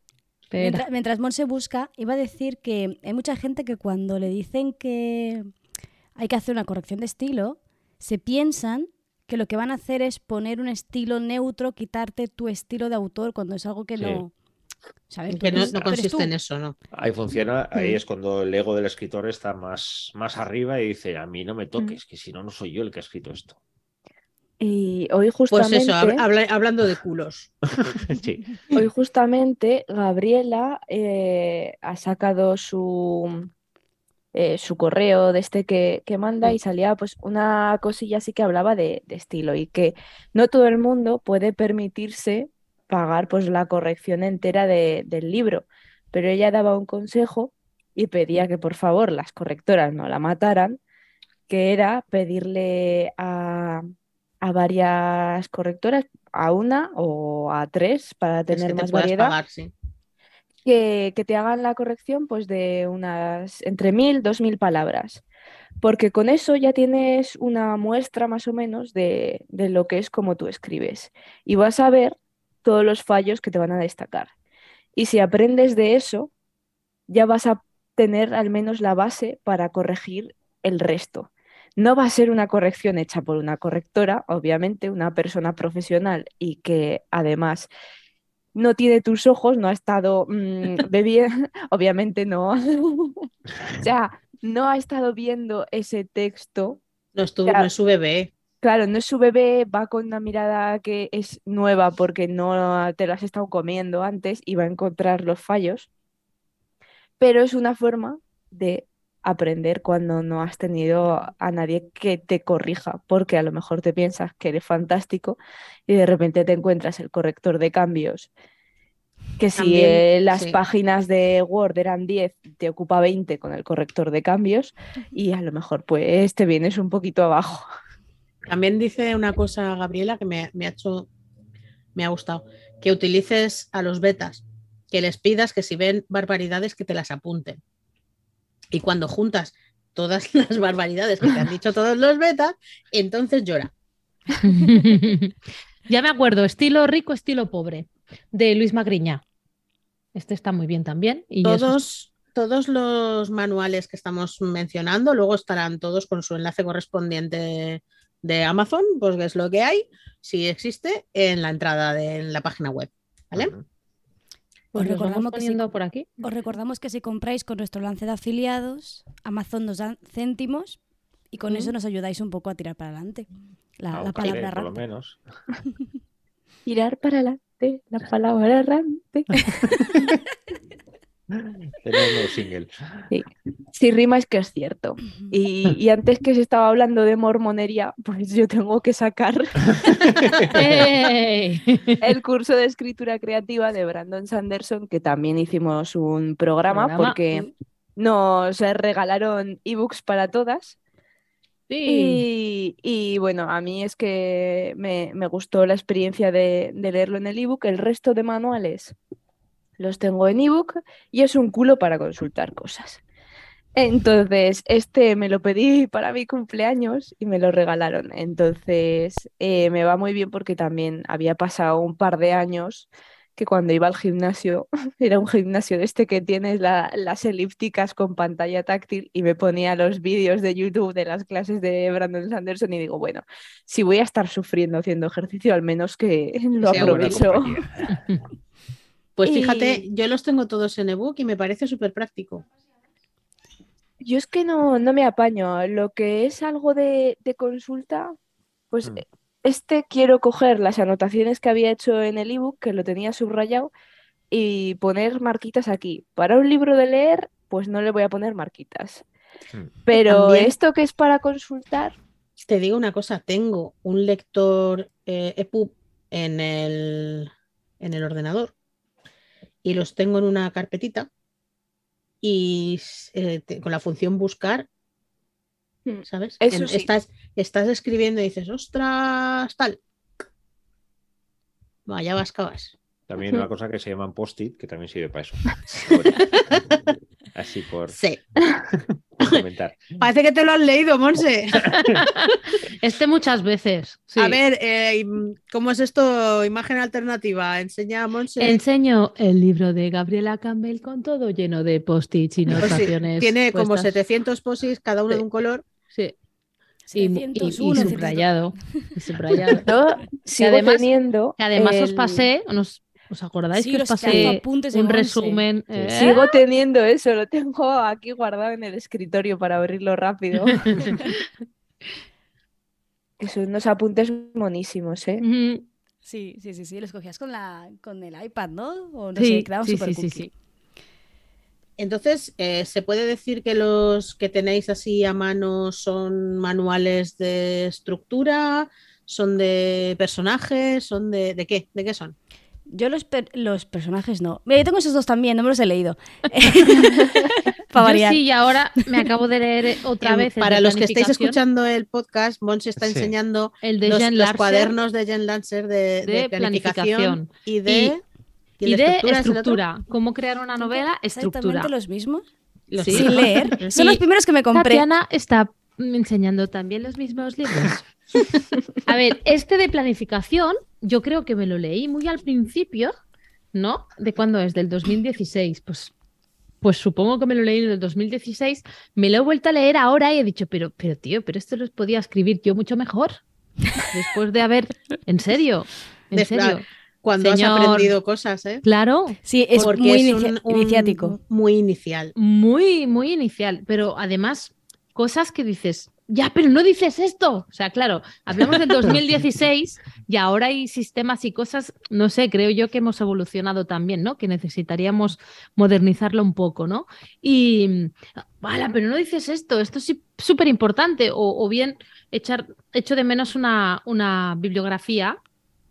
[SPEAKER 1] Mientras, mientras Mon se busca, iba a decir que hay mucha gente que cuando le dicen que hay que hacer una corrección de estilo, se piensan que lo que van a hacer es poner un estilo neutro, quitarte tu estilo de autor cuando es algo que
[SPEAKER 5] Sí.
[SPEAKER 1] no. ¿Sabes?
[SPEAKER 3] Que no,
[SPEAKER 1] eres-
[SPEAKER 3] consiste en eso, ¿no?
[SPEAKER 5] Ahí funciona, ahí
[SPEAKER 3] Mm.
[SPEAKER 5] es cuando el ego del escritor está más, más arriba y dice, a mí no me toques, que si no, no soy yo el que ha escrito esto.
[SPEAKER 2] Y hoy
[SPEAKER 3] Pues
[SPEAKER 2] justamente,
[SPEAKER 3] eso, hab- habla- hablando de culos.
[SPEAKER 5] sí.
[SPEAKER 2] hoy justamente Gabriela eh, ha sacado su, eh, su correo de este que, que manda y salía pues una cosilla así que hablaba de, de estilo y que no todo el mundo puede permitirse pagar pues la corrección entera de- del libro, pero ella daba un consejo y pedía que por favor las correctoras no la mataran, que era pedirle a, a varias correctoras, a una o a tres para
[SPEAKER 3] Es
[SPEAKER 2] tener
[SPEAKER 3] que te
[SPEAKER 2] más variedad
[SPEAKER 3] pagar, sí.
[SPEAKER 2] Que, te hagan la corrección pues de unas entre mil, dos mil palabras. Porque con eso ya tienes una muestra más o menos de, de lo que es como tú escribes. Y vas a ver todos los fallos que te van a destacar. Y si aprendes de eso, ya vas a tener al menos la base para corregir el resto. No va a ser una corrección hecha por una correctora, obviamente, una persona profesional y que además no tiene tus ojos, no ha estado bebiendo, obviamente no. o sea, no ha estado viendo ese texto.
[SPEAKER 3] No, estuvo, no es su bebé.
[SPEAKER 2] Claro, no es su bebé, va con una mirada que es nueva porque no te lo has estado comiendo antes y va a encontrar los fallos. Pero es una forma de aprender cuando no has tenido a nadie que te corrija, porque a lo mejor te piensas que eres fantástico y de repente te encuentras el corrector de cambios, que si eh, las
[SPEAKER 3] sí.
[SPEAKER 2] páginas de Word eran 10, te ocupa 20 con el corrector de cambios y a lo mejor pues te vienes un poquito abajo.
[SPEAKER 3] También dice una cosa, Gabriela, que me, me ha hecho, me ha gustado, que utilices a los betas, que les pidas que si ven barbaridades que te las apunten. Y cuando juntas todas las barbaridades que te han dicho todos los betas, entonces llora.
[SPEAKER 6] ya me acuerdo, estilo rico, estilo pobre, de Luis Magriña. Este está muy bien también. Y eso
[SPEAKER 3] Todos, todos los manuales que estamos mencionando, luego estarán todos con su enlace correspondiente de Amazon, pues que es lo que hay, si existe, en la entrada de la página web. ¿Vale?
[SPEAKER 6] Pues
[SPEAKER 1] Os recordamos que sí.
[SPEAKER 6] poniendo por aquí.
[SPEAKER 1] Os recordamos que si compráis con nuestro lance de afiliados, Amazon nos da céntimos y con
[SPEAKER 3] Mm.
[SPEAKER 1] eso nos ayudáis un poco a tirar para adelante. La,
[SPEAKER 5] A
[SPEAKER 1] la
[SPEAKER 5] un
[SPEAKER 1] palabra
[SPEAKER 5] café, por lo menos.
[SPEAKER 2] Tirar para adelante, la palabra errante.
[SPEAKER 5] Tenemos single.
[SPEAKER 2] Si rima es que es cierto. Y, y antes que se estaba hablando de mormonería, pues yo tengo que sacar el curso de escritura creativa de Brandon Sanderson, que también hicimos un programa,
[SPEAKER 6] Programa.
[SPEAKER 2] porque nos regalaron ebooks para todas.
[SPEAKER 6] Sí.
[SPEAKER 2] Y, y, bueno, a mí es que me, me gustó la experiencia de, de leerlo en el ebook. El resto de manuales los tengo en ebook y es un culo para consultar cosas. Entonces, este me lo pedí para mi cumpleaños y me lo regalaron. Entonces, eh, me va muy bien porque también había pasado un par de años que cuando iba al gimnasio, era un gimnasio de este que tienes la- las elípticas con pantalla táctil y me ponía los vídeos de YouTube de las clases de Brandon Sanderson y digo, bueno, si voy a estar sufriendo haciendo ejercicio, al menos que lo aprovecho.
[SPEAKER 3] Pues
[SPEAKER 2] Y-
[SPEAKER 3] fíjate, yo los tengo todos en ebook y me parece súper práctico.
[SPEAKER 2] Yo es que no, no me apaño. Lo que es algo de, de consulta, pues
[SPEAKER 5] Mm.
[SPEAKER 2] eh, este quiero coger las anotaciones que había hecho en el ebook, que lo tenía subrayado, y poner marquitas aquí. Para un libro de leer, pues no le voy a poner marquitas.
[SPEAKER 5] Hmm.
[SPEAKER 2] Pero
[SPEAKER 3] También-
[SPEAKER 2] esto que es para consultar,
[SPEAKER 3] Te digo una cosa, tengo un lector eh, EPUB en el, en el ordenador y los tengo en una carpetita y eh, te- con la función buscar,
[SPEAKER 2] Hmm,
[SPEAKER 3] ¿sabes?
[SPEAKER 2] eso
[SPEAKER 3] En-
[SPEAKER 2] sí.
[SPEAKER 3] estás, estás escribiendo y dices, ostras, tal. Vaya vascabas.
[SPEAKER 5] También una cosa que se llaman post-it, que también sirve para eso. Así por,
[SPEAKER 3] Sí.
[SPEAKER 5] por comentar.
[SPEAKER 3] Parece que te lo has leído, Monse.
[SPEAKER 6] Este muchas veces. sí.
[SPEAKER 3] A ver, eh, ¿cómo es esto? Imagen alternativa. Enseña a Monse.
[SPEAKER 6] Enseño el libro de Gabriela Campbell con todo lleno de post-its y
[SPEAKER 3] Pues sí,
[SPEAKER 6] notaciones.
[SPEAKER 3] tiene como
[SPEAKER 6] puestas.
[SPEAKER 3] 700 posis, cada uno
[SPEAKER 6] Sí.
[SPEAKER 3] de un color.
[SPEAKER 6] Sí, y, y- y
[SPEAKER 1] 701,
[SPEAKER 6] subrayado. y subrayado.
[SPEAKER 2] yo sigo
[SPEAKER 6] además-
[SPEAKER 2] teniendo.
[SPEAKER 6] Que además os pasé, ¿nos, ¿os acordáis
[SPEAKER 1] Sí,
[SPEAKER 6] que os pasé un resumen? eh?
[SPEAKER 2] Sigo teniendo eso, lo tengo aquí guardado en el escritorio para abrirlo rápido. Que son unos apuntes monísimos, ¿eh?
[SPEAKER 1] Sí, sí, sí, sí. Los cogías con, la, con el iPad, ¿no? O no
[SPEAKER 6] Sí,
[SPEAKER 1] sé, quedaban
[SPEAKER 6] sí,
[SPEAKER 1] súper
[SPEAKER 6] sí, sí.
[SPEAKER 3] Entonces, eh, ¿se puede decir que los que tenéis así a mano son manuales de estructura? ¿Son de personajes? ¿Son de, de qué? ¿De qué son?
[SPEAKER 1] Yo los, per- los personajes no. Mira, yo tengo esos dos también, no me los he leído. Para
[SPEAKER 6] Yo
[SPEAKER 1] variar.
[SPEAKER 6] sí, y ahora me acabo de leer otra vez. el
[SPEAKER 3] Para
[SPEAKER 6] de
[SPEAKER 3] los que estáis escuchando el podcast, Monse está
[SPEAKER 5] Sí.
[SPEAKER 3] enseñando
[SPEAKER 6] el de
[SPEAKER 3] los, cuadernos de Jen Lancer de, de
[SPEAKER 6] de
[SPEAKER 3] planificación,
[SPEAKER 6] planificación.
[SPEAKER 3] y de,
[SPEAKER 6] y
[SPEAKER 3] el
[SPEAKER 6] de estructura. ¿Cómo crear una novela? Estructura.
[SPEAKER 1] Exactamente los mismos.
[SPEAKER 3] Los
[SPEAKER 6] Sí.
[SPEAKER 3] mismos.
[SPEAKER 1] Sin leer. Son los primeros que me compré.
[SPEAKER 6] Tatiana está enseñando también los mismos libros. A ver, este de planificación, yo creo que me lo leí muy al principio, ¿no? ¿De cuándo es? Del 2016. Pues, pues supongo que me lo leí en el 2016. Me lo he vuelto a leer ahora y he dicho, pero, pero tío, pero esto lo podía escribir yo mucho mejor. Después de haber. En serio. En
[SPEAKER 3] De-
[SPEAKER 6] serio.
[SPEAKER 3] Cuando
[SPEAKER 6] Señor.
[SPEAKER 3] has aprendido cosas, ¿eh?
[SPEAKER 6] Claro.
[SPEAKER 1] Sí, es
[SPEAKER 3] Porque
[SPEAKER 1] muy
[SPEAKER 3] es
[SPEAKER 1] inicia-
[SPEAKER 3] un- un-
[SPEAKER 1] iniciático.
[SPEAKER 3] Muy inicial.
[SPEAKER 6] muy, muy inicial, pero además cosas que dices, ya, pero no dices esto. O sea, claro, hablamos del 2016 y ahora hay sistemas y cosas, no sé, creo yo que hemos evolucionado también, ¿no? Que necesitaríamos modernizarlo un poco, ¿no? Y, vale, pero no dices esto, esto es súper importante, o, o bien echar, echo de menos una, una bibliografía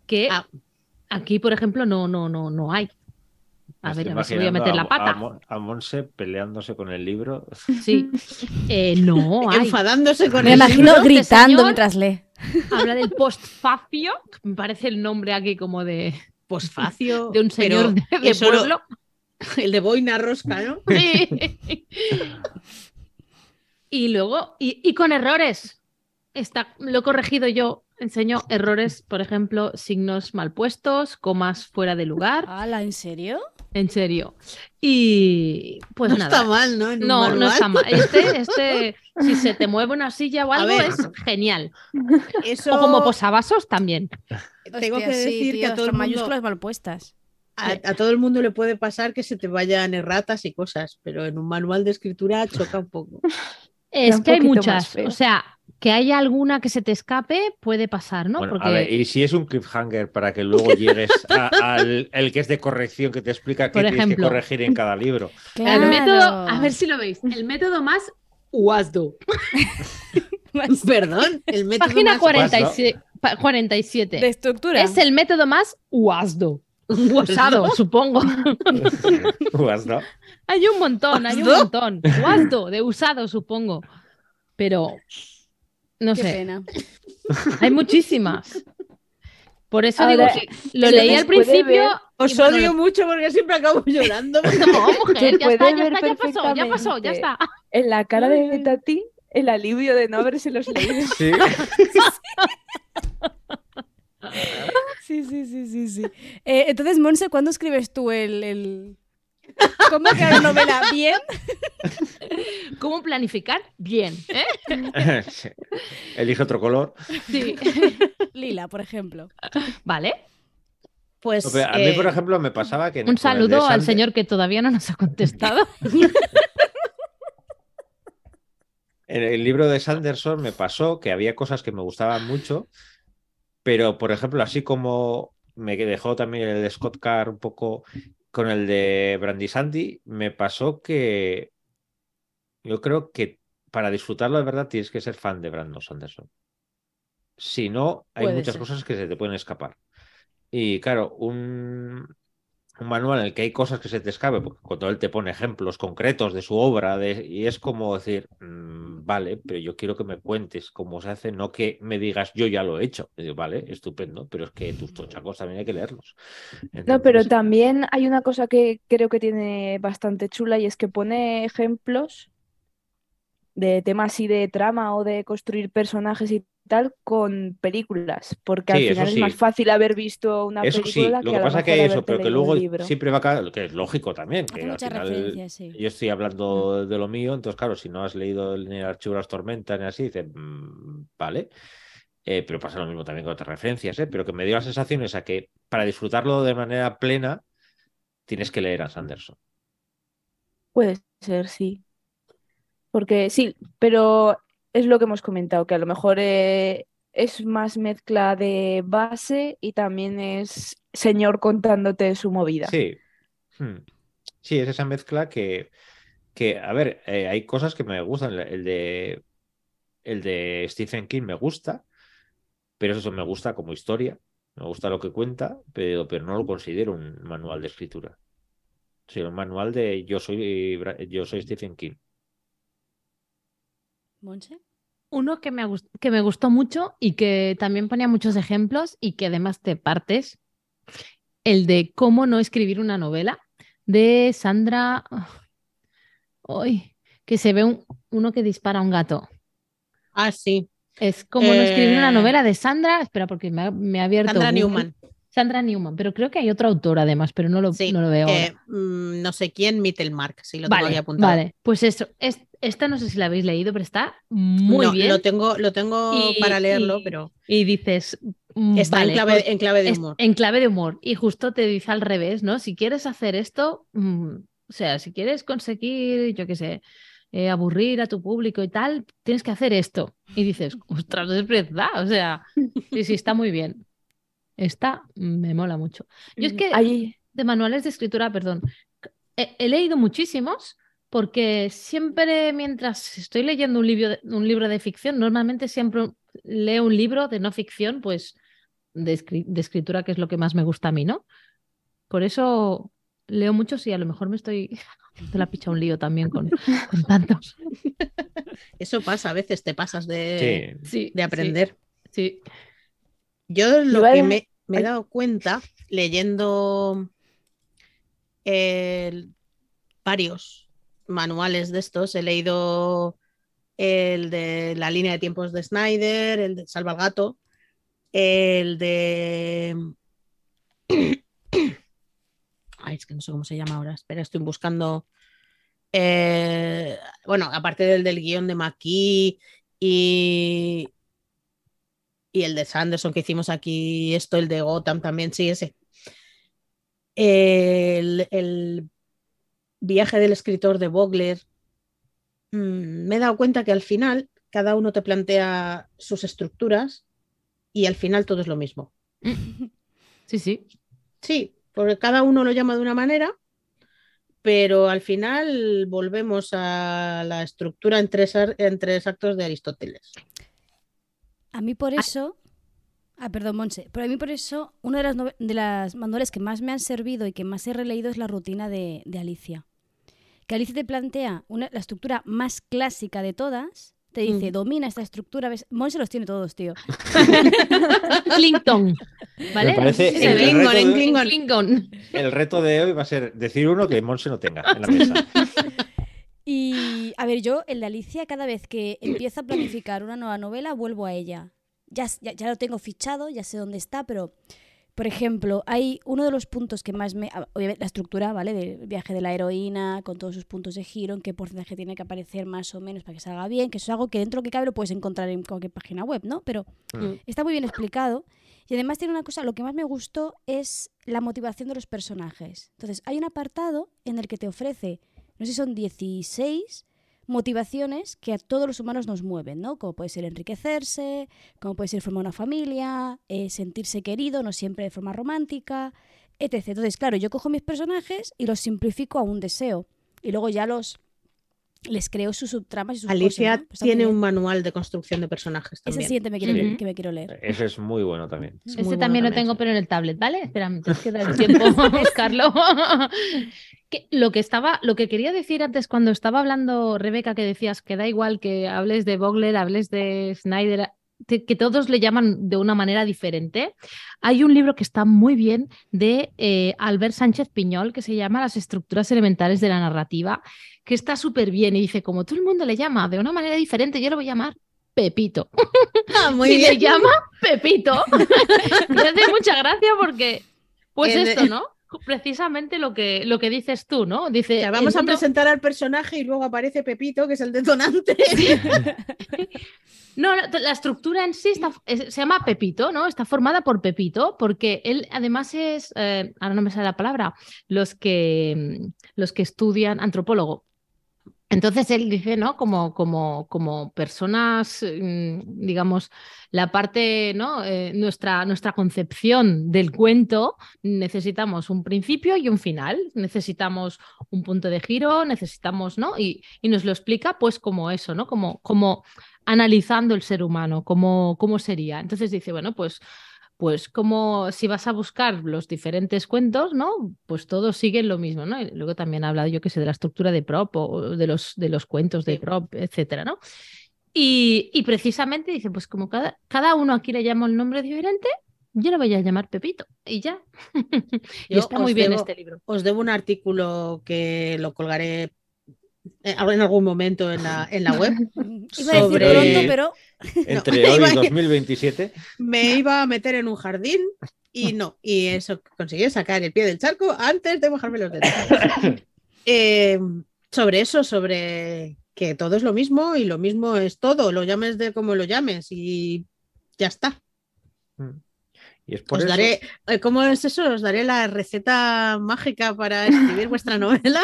[SPEAKER 6] que
[SPEAKER 3] Ah.
[SPEAKER 6] aquí, por ejemplo, no, no, no, no hay. A ver, a ver si voy a meter la
[SPEAKER 5] A,
[SPEAKER 6] pata.
[SPEAKER 5] Mon- a Monse peleándose con el libro.
[SPEAKER 6] Sí. Eh, no, hay.
[SPEAKER 3] Enfadándose con
[SPEAKER 1] Me
[SPEAKER 3] el
[SPEAKER 1] imagino
[SPEAKER 6] libro, este
[SPEAKER 1] gritando mientras lee.
[SPEAKER 6] Habla del postfacio, me parece el nombre aquí como de,
[SPEAKER 3] posfacio.
[SPEAKER 6] de un señor de,
[SPEAKER 3] lo-
[SPEAKER 6] pueblo.
[SPEAKER 3] el de boina rosca, ¿no?
[SPEAKER 6] Sí. Y luego, y, y con errores. Está, lo he corregido yo. Enseño errores, por ejemplo, signos mal puestos, comas fuera de lugar.
[SPEAKER 1] ¿Hala, en serio?
[SPEAKER 6] En serio. Y pues
[SPEAKER 3] no
[SPEAKER 6] nada.
[SPEAKER 3] está mal, ¿no?
[SPEAKER 6] No, no está mal. Este, este, si se te mueve una silla o algo, es genial.
[SPEAKER 3] Eso
[SPEAKER 6] O como posavasos también.
[SPEAKER 3] tengo que
[SPEAKER 1] sí,
[SPEAKER 3] decir
[SPEAKER 1] tío,
[SPEAKER 3] que a todo, el mundo,
[SPEAKER 1] mayúsculas mal puestas.
[SPEAKER 3] a, a todo el mundo le puede pasar que se te vayan erratas y cosas, pero en un manual de escritura choca un poco.
[SPEAKER 6] Es que hay muchas. O sea, que haya alguna que se te escape puede pasar, ¿no?
[SPEAKER 5] Bueno,
[SPEAKER 6] Porque
[SPEAKER 5] a ver, y si es un cliffhanger para que luego llegues al el que es de corrección que te explica qué tienes que corregir en cada libro.
[SPEAKER 6] el método, a ver si lo veis, el método más UASDO.
[SPEAKER 3] Perdón, el método
[SPEAKER 6] Página
[SPEAKER 3] más
[SPEAKER 6] 47. pa- 47.
[SPEAKER 1] De estructura.
[SPEAKER 6] Es el método más UASDO. Usado, supongo.
[SPEAKER 5] ¿no?
[SPEAKER 6] Hay un montón, hay un montón. UASDO, de usado, supongo. Pero, no
[SPEAKER 1] Qué
[SPEAKER 6] sé,
[SPEAKER 1] pena.
[SPEAKER 6] hay muchísimas. Por eso
[SPEAKER 2] Ahora,
[SPEAKER 6] digo que lo leí al principio.
[SPEAKER 2] ver-
[SPEAKER 3] Os
[SPEAKER 6] bueno,
[SPEAKER 3] odio mucho porque siempre acabo llorando.
[SPEAKER 6] No, mujer, ya está, ya está, ya pasó, ya pasó, ya está.
[SPEAKER 2] En la cara de Tati, el alivio de no haberse los leído.
[SPEAKER 5] Sí.
[SPEAKER 1] Sí, sí, sí, sí, sí. Eh, entonces, Monse, ¿cuándo escribes tú el, el... ¿Cómo crear una novela? ¿Bien?
[SPEAKER 6] ¿Cómo planificar? Bien. ¿eh?
[SPEAKER 5] Sí. Elige otro color.
[SPEAKER 6] Sí.
[SPEAKER 1] Lila, por ejemplo.
[SPEAKER 6] Vale.
[SPEAKER 3] Pues
[SPEAKER 5] No, a mí,
[SPEAKER 3] eh,
[SPEAKER 5] por ejemplo, me pasaba que.
[SPEAKER 6] Un saludo al señor que todavía no nos ha contestado.
[SPEAKER 5] En el libro de Sanderson me pasó que había cosas que me gustaban mucho Pero, por ejemplo, así como me dejó también el de Scott Carr un poco con el de Brandy Sandy, me pasó que yo creo que para disfrutarlo de verdad tienes que ser fan de Brandon Sanderson. Si no, hay
[SPEAKER 2] Puede
[SPEAKER 5] muchas
[SPEAKER 2] ser.
[SPEAKER 5] cosas que se te pueden escapar. Y claro, un, un manual en el que hay cosas que se te escapen, porque cuando él te pone ejemplos concretos de su obra, de- y es como decir, mm, vale, pero yo quiero que me cuentes cómo se hace, no que me digas yo ya lo he hecho. Digo, vale, estupendo, pero es que tus tochacos también hay que leerlos.
[SPEAKER 2] No, pero también hay una cosa que creo que tiene bastante chula y es que pone ejemplos de temas así de trama o de construir personajes y tal con películas, porque al
[SPEAKER 5] Sí, eso
[SPEAKER 2] final es más
[SPEAKER 5] sí.
[SPEAKER 2] fácil haber visto una
[SPEAKER 5] Eso sí,
[SPEAKER 2] película
[SPEAKER 5] lo
[SPEAKER 2] que
[SPEAKER 5] que
[SPEAKER 2] a lo
[SPEAKER 5] pasa que
[SPEAKER 2] mejor
[SPEAKER 5] hay eso, pero que luego siempre va a caer, que es lógico también, que al
[SPEAKER 1] muchas
[SPEAKER 5] final
[SPEAKER 1] referencias, sí.
[SPEAKER 5] yo estoy hablando de lo mío, entonces claro, si no has leído ni el archivo de las tormentas ni así, dices, "Mm, vale, Eh, pero pasa lo mismo también con otras referencias, ¿eh? pero que me dio la sensación esa que para disfrutarlo de manera plena tienes que leer a Sanderson.
[SPEAKER 2] Puede ser, sí. Porque sí, pero es lo que hemos comentado, que a lo mejor eh, es más mezcla de base y también es señor contándote su movida.
[SPEAKER 5] Sí. Hmm. Sí, es esa mezcla que, que a ver, eh, hay cosas que me gustan. El de, el de Stephen King me gusta, pero eso me gusta como historia, me gusta lo que cuenta, pero, pero no lo considero un manual de escritura. Sí, un manual de yo soy, yo soy Stephen King.
[SPEAKER 1] ¿Monse?
[SPEAKER 6] Uno que me, que me gustó mucho y que también ponía muchos ejemplos y que además te partes, el de cómo no escribir una novela de Sandra, Ay, que se ve un- uno que dispara a un gato.
[SPEAKER 3] Ah, sí.
[SPEAKER 6] Es como no escribir una
[SPEAKER 3] Eh,
[SPEAKER 6] novela de Sandra, espera porque me ha, me ha abierto
[SPEAKER 3] Sandra
[SPEAKER 6] Google.
[SPEAKER 3] Newman.
[SPEAKER 6] Sandra Newman, pero creo que hay otro autor además, pero no lo,
[SPEAKER 3] Sí.
[SPEAKER 6] no lo veo
[SPEAKER 3] eh, mm, no sé quién, Mittelmark, sí lo tengo
[SPEAKER 6] Vale,
[SPEAKER 3] aquí apuntado.
[SPEAKER 6] vale. Pues eso, es, esta no sé si la habéis leído, pero está muy
[SPEAKER 3] no,
[SPEAKER 6] bien.
[SPEAKER 3] lo tengo, lo tengo
[SPEAKER 6] Y-
[SPEAKER 3] para leerlo,
[SPEAKER 6] y-
[SPEAKER 3] pero
[SPEAKER 6] Y dices, mm,
[SPEAKER 3] está
[SPEAKER 6] vale,
[SPEAKER 3] en, clave,
[SPEAKER 6] pues
[SPEAKER 3] en clave de
[SPEAKER 6] es
[SPEAKER 3] humor.
[SPEAKER 6] en clave de humor. Y justo te dice al revés, ¿no? Si quieres hacer esto, mm, o sea, si quieres conseguir, yo qué sé, eh, aburrir a tu público y tal, tienes que hacer esto. Y dices, ostras, es verdad. O sea, sí, sí, está muy bien. Está, me mola mucho. Yo es que de manuales de escritura, perdón, he, he leído muchísimos porque siempre mientras estoy leyendo un libro, de, un libro de ficción, normalmente siempre leo un libro de no ficción, pues de, escri- de escritura, que es lo que más me gusta a mí, ¿no? Por eso leo muchos y a lo mejor me estoy... Te la picha un lío también con, con tantos.
[SPEAKER 3] Eso pasa, a veces te pasas de,
[SPEAKER 5] Sí.
[SPEAKER 6] Sí,
[SPEAKER 3] de aprender.
[SPEAKER 6] Sí.
[SPEAKER 3] Yo lo que me, me he dado cuenta leyendo el- varios manuales de estos, he leído el de la línea de tiempos de Snyder, el de Salva al Gato, el de... Ay, es que no sé cómo se llama ahora, espera, estoy buscando... eh, bueno, aparte del del guion de McKee y, y el de Sanderson que hicimos aquí, esto, el de Gotham también, sí, ese. El, el viaje del escritor de Vogler. Mm, me he dado cuenta que al final cada uno te plantea sus estructuras y al final todo es lo mismo.
[SPEAKER 6] Sí, sí.
[SPEAKER 3] Sí, porque cada uno lo llama de una manera, pero al final volvemos a la estructura en tres, en tres actos de Aristóteles.
[SPEAKER 1] A mí por eso... Ah, perdón, Monse. Pero a mí por eso, una de las, de las manuales que más me han servido y que más he releído es la rutina de, de Alicia. Que Alicia te plantea una- la estructura más clásica de todas. Te dice,
[SPEAKER 3] Mm.
[SPEAKER 1] domina esta estructura. ¿ves? Monse los tiene todos, tío.
[SPEAKER 6] Clinton. ¿Vale?
[SPEAKER 5] Me parece el.
[SPEAKER 3] Klingon,
[SPEAKER 5] reto
[SPEAKER 3] en
[SPEAKER 5] de-.
[SPEAKER 3] Klingon.
[SPEAKER 5] El reto de hoy va a ser decir uno que Monse no tenga en la mesa.
[SPEAKER 1] Y a ver, yo, el de Alicia, cada vez que empiezo a planificar una nueva novela, vuelvo a ella. Ya, ya, ya lo tengo fichado, ya sé dónde está, pero, por ejemplo, hay uno de los puntos que más me... ah, Obviamente, la estructura, ¿vale? Del viaje de la heroína, con todos sus puntos de giro, en qué porcentaje tiene que aparecer más o menos para que salga bien, que eso es algo que dentro de lo que cabe lo puedes encontrar en cualquier página web, ¿no? Pero
[SPEAKER 5] Mm.
[SPEAKER 1] está muy bien explicado. Y además tiene una cosa, lo que más me gustó es la motivación de los personajes. Entonces, hay un apartado en el que te ofrece, no sé si son 16 motivaciones que a todos los humanos nos mueven, ¿no? Como puede ser enriquecerse, como puede ser formar una familia, eh, sentirse querido, no siempre de forma romántica, etc. Entonces, claro, yo cojo mis personajes y los simplifico a un deseo. Y luego ya los les creo sus subtramas y sus
[SPEAKER 3] Alicia
[SPEAKER 1] cosas, ¿no? Pues
[SPEAKER 3] tiene un manual de construcción de personajes
[SPEAKER 1] Ese
[SPEAKER 3] también.
[SPEAKER 1] siguiente me quiero,
[SPEAKER 6] Sí.
[SPEAKER 1] que me quiero leer.
[SPEAKER 5] Ese es muy bueno también.
[SPEAKER 3] Es
[SPEAKER 6] Ese
[SPEAKER 3] bueno
[SPEAKER 6] también lo
[SPEAKER 3] también,
[SPEAKER 6] tengo,
[SPEAKER 3] sí.
[SPEAKER 6] pero en el tablet, ¿vale? Espera, me tienes que dar el tiempo a buscarlo. Que lo que estaba, lo que quería decir antes cuando estaba hablando, Rebeca, que decías que da igual que hables de Vogler, hables de Snyder, que todos le llaman de una manera diferente. Hay un libro que está muy bien de eh, Albert Sánchez Piñol que se llama Las estructuras elementales de la narrativa, que está súper bien y dice, como todo el mundo le llama de una manera diferente, yo lo voy a llamar Pepito.
[SPEAKER 3] Ah, muy
[SPEAKER 6] y le llama Pepito. Me hace mucha gracia porque, pues esto, ¿no? Precisamente lo que, lo que dices tú, ¿no? Dice,
[SPEAKER 3] Ya, vamos a presentar al personaje y luego aparece Pepito, que es el detonante.
[SPEAKER 6] No, la estructura en sí está, se llama Pepito, ¿no? Está formada por Pepito, porque él además es, eh, ahora no me sale la palabra, los que, los que estudian antropólogo. Entonces él dice, ¿no? Como, como, como personas, mm, digamos, la parte, ¿no? Eh, nuestra, nuestra concepción del cuento, necesitamos un principio y un final, necesitamos un punto de giro, necesitamos, ¿no? Y, y nos lo explica pues como eso, ¿no? Como, como analizando el ser humano, cómo, cómo sería. Entonces dice, bueno, pues, pues como si vas a buscar los diferentes cuentos, ¿no? Pues todos siguen lo mismo, ¿no? Y luego también ha hablado, yo que sé, de la estructura de prop o de los, de los cuentos de prop, etcétera, ¿no? Y, y precisamente dice, pues como cada, cada uno aquí le llama un nombre diferente, yo le voy a llamar Pepito y ya. y está muy bien este libro.
[SPEAKER 3] Os debo un artículo que lo colgaré en algún momento en la, en la web.
[SPEAKER 1] Iba a decir
[SPEAKER 3] Sobre-
[SPEAKER 1] pronto, pero
[SPEAKER 5] Entre hoy
[SPEAKER 3] iba
[SPEAKER 5] y
[SPEAKER 3] a-
[SPEAKER 5] 2027.
[SPEAKER 3] Me iba a meter en un jardín y no. Y eso conseguí sacar el pie del charco antes de mojarme los dedos. Eh, sobre eso, sobre que todo es lo mismo y lo mismo es todo, lo llames de como lo llames y ya está.
[SPEAKER 5] Y es por
[SPEAKER 3] Os
[SPEAKER 5] eso.
[SPEAKER 3] daré, eh, ¿cómo es eso? Os daré la receta mágica para escribir vuestra novela.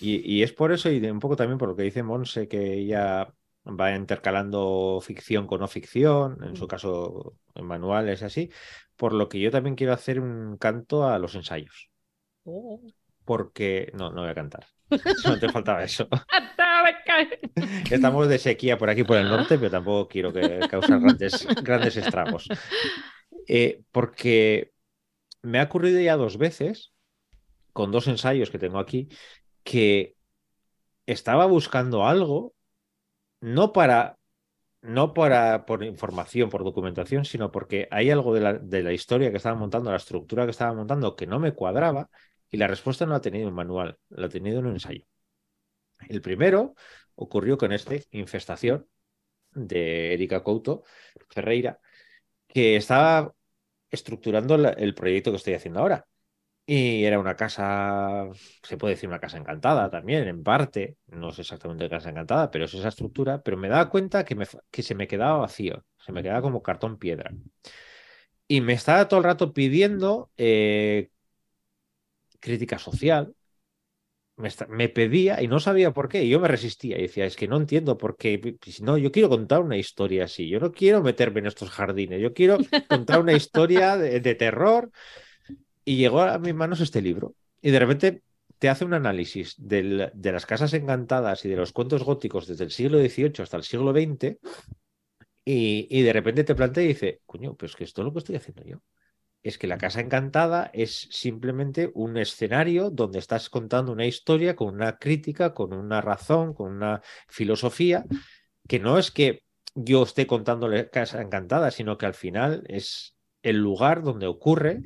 [SPEAKER 5] Y, y es por eso, y un poco también por lo que dice Monse, que ella va intercalando ficción con no ficción, en su caso en manuales así, por lo que yo también quiero hacer un canto a los ensayos. Porque. No, no voy a cantar. No te faltaba eso. Estamos de sequía por aquí, por el norte, pero tampoco quiero que cause grandes, grandes estragos. Eh, porque me ha ocurrido ya dos veces, con dos ensayos que tengo aquí, que estaba buscando algo, no para, no para por información, por documentación, sino porque hay algo de la, de la historia que estaba montando, la estructura que estaba montando, que no me cuadraba, y la respuesta no la ha tenido en manual, la ha tenido en un ensayo. El primero ocurrió con este, Infestación, de Erika Couto Ferreira, que estaba estructurando el proyecto que estoy haciendo ahora. Y era una casa, se puede decir una casa encantada también, en parte, no es exactamente casa encantada, pero es esa estructura, pero me daba cuenta que, me, que se me quedaba vacío, se me quedaba como cartón piedra. Y me estaba todo el rato pidiendo eh, crítica social, me, esta- me pedía y no sabía por qué, y yo me resistía y decía, es que no entiendo por qué, no, yo quiero contar una historia así, yo no quiero meterme en estos jardines, yo quiero contar una historia de, de terror. Y llegó a mis manos este libro, y de repente te hace un análisis de las casas encantadas y de los cuentos góticos desde el siglo XVIII hasta el siglo XX, y, y de repente te plantea y dice, coño, pues que esto es lo que estoy haciendo yo. Es que la Casa Encantada es simplemente un escenario donde estás contando una historia con una crítica, con una razón, con una filosofía, que no es que yo esté contando la Casa Encantada, sino que al final es el lugar donde ocurre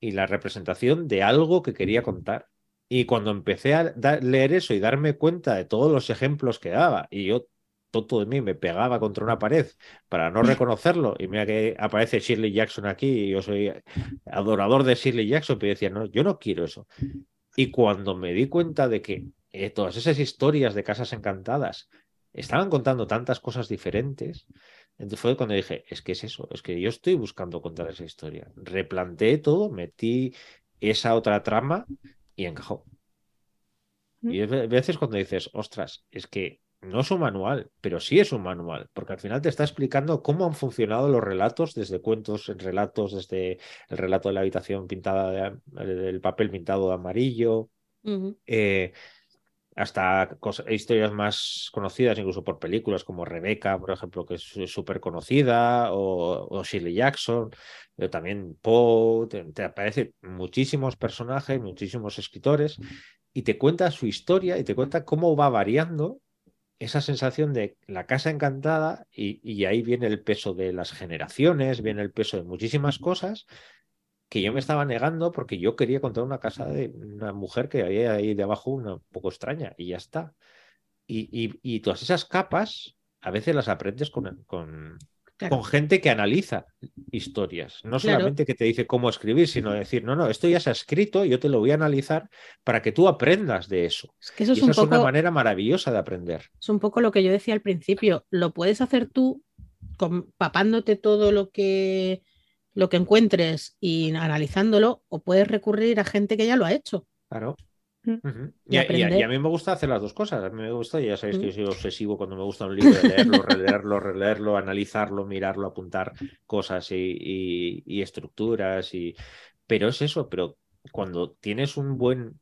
[SPEAKER 5] y la representación de algo que quería contar. Y cuando empecé a leer eso y darme cuenta de todos los ejemplos que daba, y yo, tonto de mí, me pegaba contra una pared para no reconocerlo, y mira que aparece Shirley Jackson aquí, y yo soy adorador de Shirley Jackson, pero decía, no, yo no quiero eso. Y cuando me di cuenta de que eh, todas esas historias de casas encantadas estaban contando tantas cosas diferentes, entonces fue cuando dije, es que es eso, es que yo estoy buscando contar esa historia. Replanteé todo, metí esa otra trama y encajó. Y hay veces cuando dices, ostras, es que no es un manual, pero sí es un manual, porque al final te está explicando cómo han funcionado los relatos, desde cuentos en relatos, desde el relato de la habitación pintada, de, del papel pintado de amarillo, eh, hasta historias más conocidas, incluso por películas como Rebeca, por ejemplo, que es súper conocida, o, Shirley Jackson, pero también Poe, te, aparecen muchísimos personajes, muchísimos escritores, y te cuenta su historia y te cuenta cómo va variando esa sensación de la casa encantada, y ahí viene el peso de las generaciones, viene el peso de muchísimas cosas que yo me estaba negando porque yo quería contar una casa de una mujer que había ahí debajo una un poco extraña y ya está. Y, y- y todas esas capas a veces las aprendes con, con,
[SPEAKER 3] Claro.
[SPEAKER 5] con gente que analiza historias, no
[SPEAKER 3] Claro.
[SPEAKER 5] solamente que te dice cómo escribir, sino decir, no, no, esto ya se ha escrito, yo te lo voy a analizar para que tú aprendas de eso.
[SPEAKER 3] Es que eso
[SPEAKER 5] y
[SPEAKER 3] es un,
[SPEAKER 5] esa es una manera maravillosa de aprender.
[SPEAKER 3] es un poco lo que yo decía al principio. Lo puedes hacer tú con- papándote todo lo que, lo que encuentres y analizándolo, o puedes recurrir a gente que ya lo ha hecho.
[SPEAKER 5] Claro.
[SPEAKER 2] Mm.
[SPEAKER 3] Y
[SPEAKER 5] Y, a- y a,
[SPEAKER 3] aprender.
[SPEAKER 5] y a mí me gusta hacer las dos cosas. A mí me gusta, ya sabéis que
[SPEAKER 3] Mm.
[SPEAKER 5] yo soy obsesivo cuando me gusta un libro, leerlo, releerlo, releerlo, analizarlo, mirarlo, apuntar cosas y, y- y estructuras. Y... Pero es eso, pero cuando tienes un buen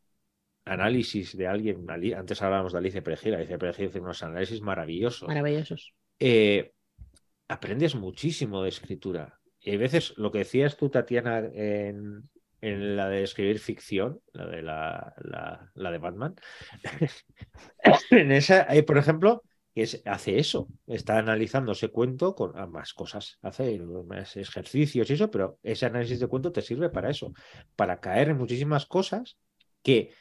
[SPEAKER 5] análisis de alguien, antes hablábamos de Alicia Perejil, Alicia Perejil hace unos análisis maravillosos
[SPEAKER 3] Maravillosos.
[SPEAKER 5] eh, aprendes muchísimo de escritura. Y hay veces, lo que decías tú, Tatiana, en, en la de escribir ficción, la de la, la- la de Batman, en esa, hay, por ejemplo, es, hace eso, está analizando ese cuento con más cosas, hace más ejercicios y eso, pero ese análisis de cuento te sirve para eso, para caer en muchísimas cosas que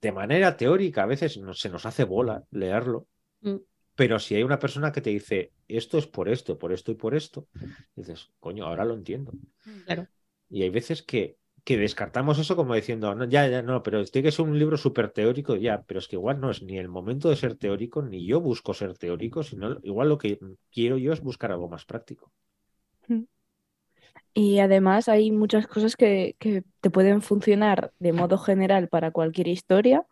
[SPEAKER 5] de manera teórica a veces no- se nos hace bola leerlo,
[SPEAKER 3] Mm.
[SPEAKER 5] pero si hay una persona que te dice esto es por esto, por esto y por esto, dices, coño, ahora lo entiendo.
[SPEAKER 3] Claro.
[SPEAKER 5] Y hay veces que, que descartamos eso como diciendo, no, ya, ya, no, pero tiene que ser un libro súper teórico, ya, pero es que igual no es ni el momento de ser teórico, ni yo busco ser teórico, sino igual lo que quiero yo es buscar algo más práctico.
[SPEAKER 2] Y además hay muchas cosas que, que te pueden funcionar de modo general para cualquier historia.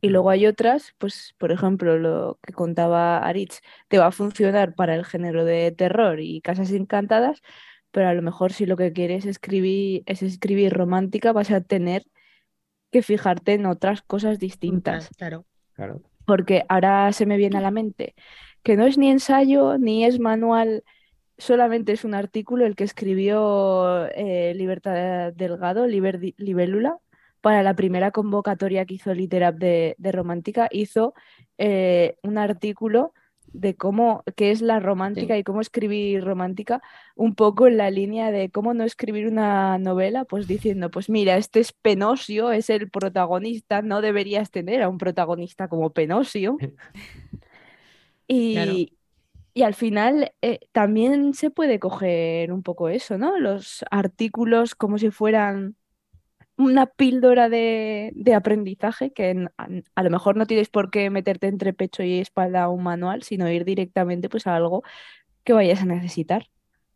[SPEAKER 2] Y luego hay otras, pues por ejemplo, lo que contaba Aritz, te va a funcionar para el género de terror y casas encantadas, pero a lo mejor si lo que quieres escribir es escribir romántica, vas a tener que fijarte en otras cosas distintas.
[SPEAKER 3] Claro.
[SPEAKER 5] Claro.
[SPEAKER 2] Porque ahora se me viene a la mente que no es ni ensayo ni es manual, solamente es un artículo el que escribió eh, Libertad Delgado, Liber- Libélula, para la primera convocatoria que hizo Literap de, de Romántica. Hizo eh, un artículo de cómo, qué es la romántica y cómo escribir romántica, un poco en la línea de cómo no escribir una novela, pues diciendo, pues mira, este es Penosio, es el protagonista, no deberías tener a un protagonista como Penosio. Y,
[SPEAKER 3] Claro.
[SPEAKER 2] y al final eh, también se puede coger un poco eso, ¿no? Los artículos como si fueran una píldora de, de aprendizaje que a, lo mejor no tienes por qué meterte entre pecho y espalda un manual, sino ir directamente pues a algo que vayas a necesitar.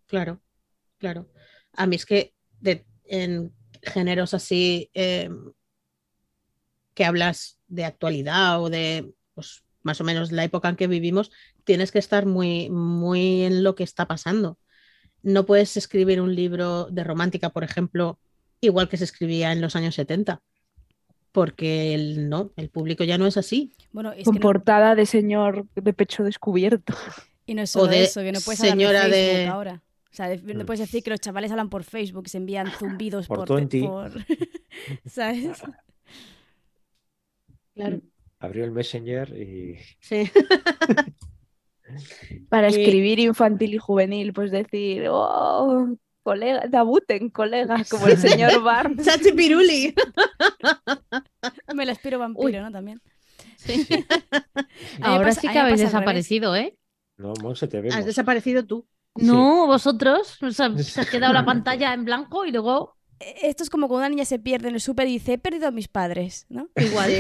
[SPEAKER 3] Claro, claro. A mí es que en géneros así eh, que hablas de actualidad o de pues, más o menos la época en que vivimos, tienes que estar muy, muy en lo que está pasando. No puedes escribir un libro de romántica, por ejemplo, igual que se escribía en los años 70, porque el, no, el público ya no es así.
[SPEAKER 1] Bueno, es
[SPEAKER 2] Con
[SPEAKER 1] que no-
[SPEAKER 2] portada de señor de pecho descubierto.
[SPEAKER 1] y no es
[SPEAKER 3] o
[SPEAKER 1] solo
[SPEAKER 3] de
[SPEAKER 1] eso, que no puedes hablar
[SPEAKER 3] señora
[SPEAKER 1] de Facebook
[SPEAKER 3] de-
[SPEAKER 1] ahora. O sea, no
[SPEAKER 5] Mm.
[SPEAKER 1] puedes decir que los chavales hablan por Facebook, se envían zumbidos
[SPEAKER 5] Por
[SPEAKER 1] por,
[SPEAKER 5] 20.
[SPEAKER 1] por- ¿Sabes?
[SPEAKER 3] Claro.
[SPEAKER 5] Abrió el Messenger y
[SPEAKER 3] Sí.
[SPEAKER 2] Para escribir infantil y juvenil, pues decir, oh, colega, debuten, colega, como el señor Barnes.
[SPEAKER 3] Chachi Piruli.
[SPEAKER 1] Me lo espero vampiro,
[SPEAKER 3] Uy.
[SPEAKER 1] ¿no? También.
[SPEAKER 3] Sí.
[SPEAKER 6] Ahora
[SPEAKER 1] pasa-
[SPEAKER 6] sí que habéis desaparecido, ¿eh?
[SPEAKER 5] no, Monse, te vemos.
[SPEAKER 3] Has desaparecido tú.
[SPEAKER 5] Sí.
[SPEAKER 6] No, vosotros. O sea, se ha quedado la pantalla en blanco y lugo
[SPEAKER 1] Eh, Esto es como cuando una niña se pierde en el súper y dice, he perdido a mis padres, ¿no?
[SPEAKER 3] Igual.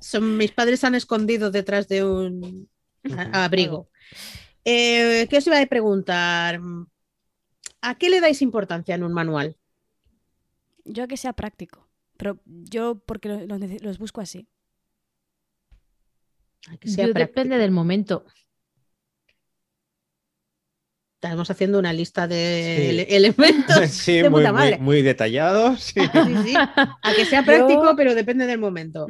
[SPEAKER 3] Son, mis padres han escondido detrás de un abrigo. Eh, ¿Qué os iba a preguntar? ¿A qué le dais importancia en un manual?
[SPEAKER 1] Yo que sea práctico, pero yo porque lo- los, los busco así.
[SPEAKER 3] Que sea
[SPEAKER 6] Yo
[SPEAKER 3] práctico.
[SPEAKER 6] depende del momento.
[SPEAKER 3] Estamos haciendo una lista de
[SPEAKER 5] Sí.
[SPEAKER 3] elementos
[SPEAKER 5] Sí,
[SPEAKER 3] de
[SPEAKER 5] muy,
[SPEAKER 3] puta
[SPEAKER 5] muy,
[SPEAKER 3] madre.
[SPEAKER 5] muy detallado. sí.
[SPEAKER 3] Sí, sí. A que sea
[SPEAKER 2] Yo-
[SPEAKER 3] práctico, pero depende del momento.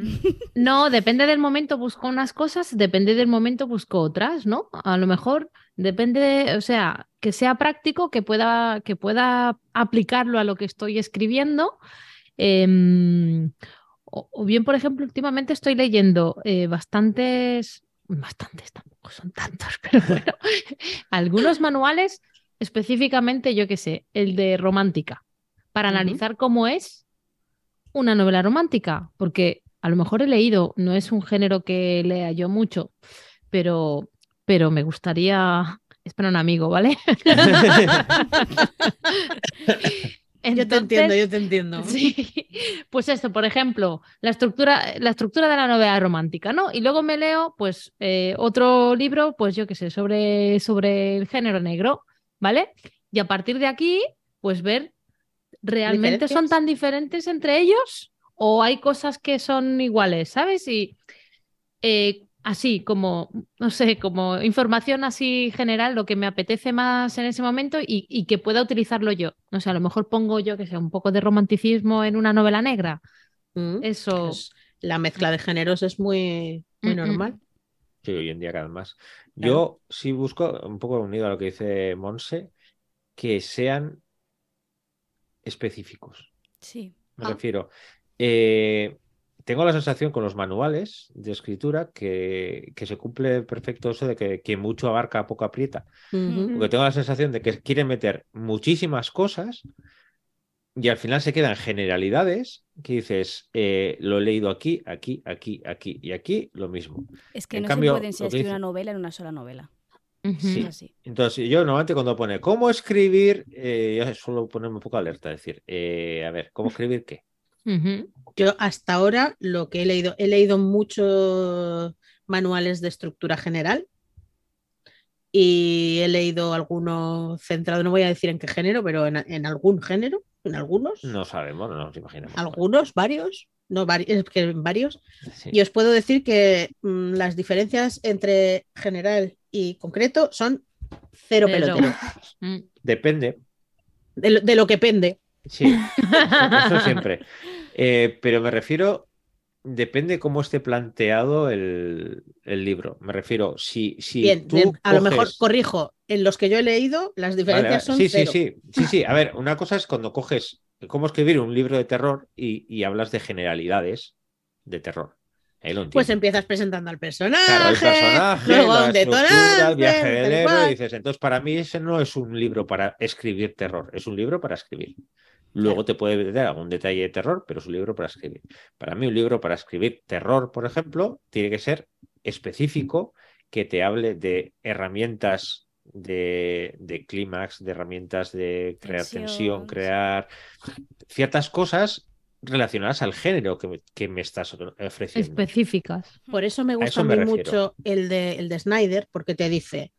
[SPEAKER 6] No, depende del momento busco unas cosas, depende del momento busco otras, ¿no? A lo mejor depende, de- o sea, que sea práctico, que pueda, que pueda aplicarlo a lo que estoy escribiendo. em, o, o bien, por ejemplo, últimamente estoy leyendo eh, bastantes, bastantes tampoco son tantos, pero bueno, algunos manuales específicamente, yo qué sé, el de romántica, para analizar cómo es una novela romántica, porque a lo mejor he leído, no es un género que lea yo mucho, pero, pero me gustaría. Espera un amigo, ¿vale?
[SPEAKER 3] yo te entiendo, yo te entiendo.
[SPEAKER 6] Sí, pues esto, por ejemplo, la estructura, la estructura de la novela romántica, ¿no? Y luego me leo, pues, eh, otro libro, pues yo qué sé, sobre, sobre el género negro, ¿vale? Y a partir de aquí, pues ver, ¿realmente son tan diferentes entre ellos? ¿O hay cosas que son iguales, ¿sabes? Y eh, así, como, no sé, como información así general, lo que me apetece más en ese momento y, y que pueda utilizarlo yo. No sé, a lo mejor pongo yo, que sé, un poco de romanticismo en una novela negra.
[SPEAKER 3] Mm.
[SPEAKER 6] Eso.
[SPEAKER 3] Pues la mezcla de géneros es muy, muy
[SPEAKER 6] Mm, mm.
[SPEAKER 3] normal.
[SPEAKER 5] Sí, hoy en día cada vez más.
[SPEAKER 3] Claro.
[SPEAKER 5] Yo sí busco, un poco unido a lo que dice Monse, que sean específicos.
[SPEAKER 1] Sí.
[SPEAKER 5] Me
[SPEAKER 3] Ah.
[SPEAKER 5] refiero, eh, tengo la sensación con los manuales de escritura que, que se cumple perfecto eso de que quien mucho abarca, poco aprieta. Porque tengo la sensación de que quieren meter muchísimas cosas y al final se quedan generalidades que dices, eh, lo he leído aquí, aquí, aquí, aquí y aquí, lo mismo.
[SPEAKER 1] Es que
[SPEAKER 5] En
[SPEAKER 1] no
[SPEAKER 5] cambio,
[SPEAKER 1] se puede escribir
[SPEAKER 5] dice-
[SPEAKER 1] una novela en una sola novela.
[SPEAKER 5] Sí. Entonces, yo normalmente cuando pone cómo escribir, eh, yo suelo ponerme un poco alerta, decir, eh, a ver, ¿cómo escribir qué?
[SPEAKER 3] Yo hasta ahora lo que he leído, he leído muchos manuales de estructura general y he leído algunos centrados, no voy a decir en qué género, pero en, en algún género, en algunos,
[SPEAKER 5] No sabemos, no nos imaginamos.
[SPEAKER 3] algunos, varios, no varios, es que varios.
[SPEAKER 5] Sí.
[SPEAKER 3] Y os puedo decir que mm, las diferencias entre general y concreto son cero
[SPEAKER 6] Cero.
[SPEAKER 3] pelotero,
[SPEAKER 6] Mm.
[SPEAKER 5] Depende,
[SPEAKER 3] de lo, de lo que pende.
[SPEAKER 5] Sí, eso siempre. Eh, pero me refiero, depende cómo esté planteado el, el libro. Me refiero, si, si
[SPEAKER 3] Bien,
[SPEAKER 5] tú
[SPEAKER 3] bien, a lo mejor corrijo, en los que yo he leído, las
[SPEAKER 5] Vale,
[SPEAKER 3] diferencias
[SPEAKER 5] vale.
[SPEAKER 3] son
[SPEAKER 5] Sí,
[SPEAKER 3] cero.
[SPEAKER 5] sí, sí, sí, sí. A ver, una cosa es cuando coges cómo escribir un libro de terror y, y hablas de generalidades de terror. Lo
[SPEAKER 3] Pues empiezas presentando al personaje,
[SPEAKER 5] Claro, el personaje,
[SPEAKER 3] luego
[SPEAKER 5] la estructura, el viaje del héroe,
[SPEAKER 3] cual.
[SPEAKER 5] dices, entonces para mí ese no es un libro para escribir terror, es un libro para escribir. Luego te puede dar algún detalle de terror, pero es un libro para escribir. Para mí un libro para escribir terror, por ejemplo, tiene que ser específico, que te hable de herramientas de, de clímax, de herramientas de crear
[SPEAKER 1] Tensión,
[SPEAKER 5] tensión,
[SPEAKER 1] sí.
[SPEAKER 5] crear ciertas cosas relacionadas al género que me, que me estás ofreciendo.
[SPEAKER 6] Específicas.
[SPEAKER 3] Por eso me gusta
[SPEAKER 5] eso
[SPEAKER 3] a mí mucho el de, el de Snyder, porque te dice,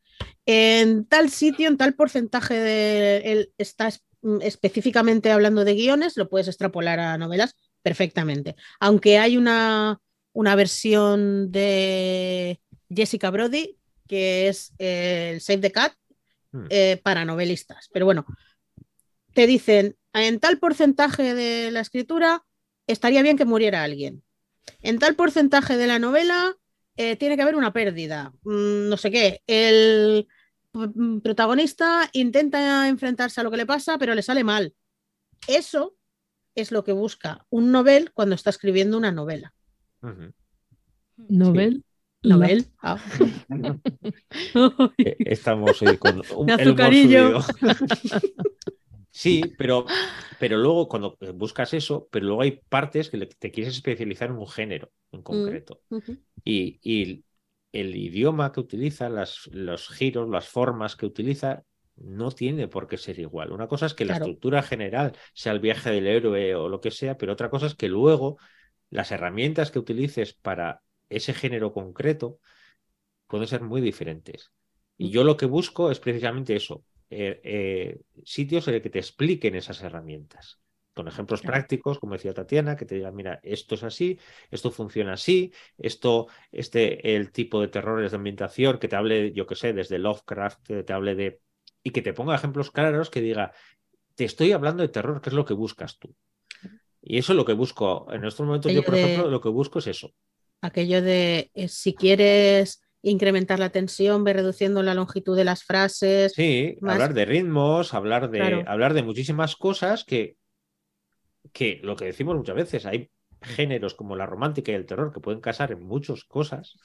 [SPEAKER 3] en tal sitio, en tal porcentaje de... Él está es- específicamente hablando de guiones, lo puedes extrapolar a novelas perfectamente. Aunque hay una, una versión de Jessica Brody, que es eh, el Save the Cat,
[SPEAKER 5] Hmm.
[SPEAKER 3] eh, para novelistas. Pero bueno, te dicen, en tal porcentaje de la escritura estaría bien que muriera alguien. En tal porcentaje de la novela eh, tiene que haber una pérdida. Mm, no sé qué. El mm, protagonista intenta enfrentarse a lo que le pasa, pero le sale mal. Eso es lo que busca un novel cuando está escribiendo una novela.
[SPEAKER 6] Novel.
[SPEAKER 3] Novel. Ah.
[SPEAKER 5] Eh, Estamos hoy con un,
[SPEAKER 3] azucarillo.
[SPEAKER 5] Sí, pero, pero luego cuando buscas eso, pero luego hay partes que le- te quieres especializar en un género en concreto.
[SPEAKER 3] Ujú.
[SPEAKER 5] Y, y el idioma que utiliza, las, los giros, las formas que utiliza, no tiene por qué ser igual. Una cosa es que la estructura general sea el viaje del héroe o lo que sea, pero otra cosa es que luego las herramientas que utilices para ese género concreto pueden ser muy diferentes. Y yo lo que busco es precisamente eso, eh, eh, sitios en el que te expliquen esas herramientas. Con ejemplos prácticos, como decía Tatiana, que te digan, mira, esto es así, esto funciona así, esto, este, el tipo de terrores de ambientación, que te hable, yo qué sé, desde Lovecraft, que te hable de... y que te ponga ejemplos claros que diga, te estoy hablando de terror, ¿qué es lo que buscas tú? Y eso es lo que busco. En estos momentos yo, por
[SPEAKER 3] de-
[SPEAKER 5] ejemplo, lo que busco es eso.
[SPEAKER 3] Aquello de eh, si quieres incrementar la tensión, ve reduciendo la longitud de las frases.
[SPEAKER 5] Sí,
[SPEAKER 3] más-
[SPEAKER 5] hablar de ritmos, hablar de,
[SPEAKER 3] Claro.
[SPEAKER 5] hablar de muchísimas cosas que, que lo que decimos muchas veces, hay géneros como la romántica y el terror que pueden casar en muchas cosas,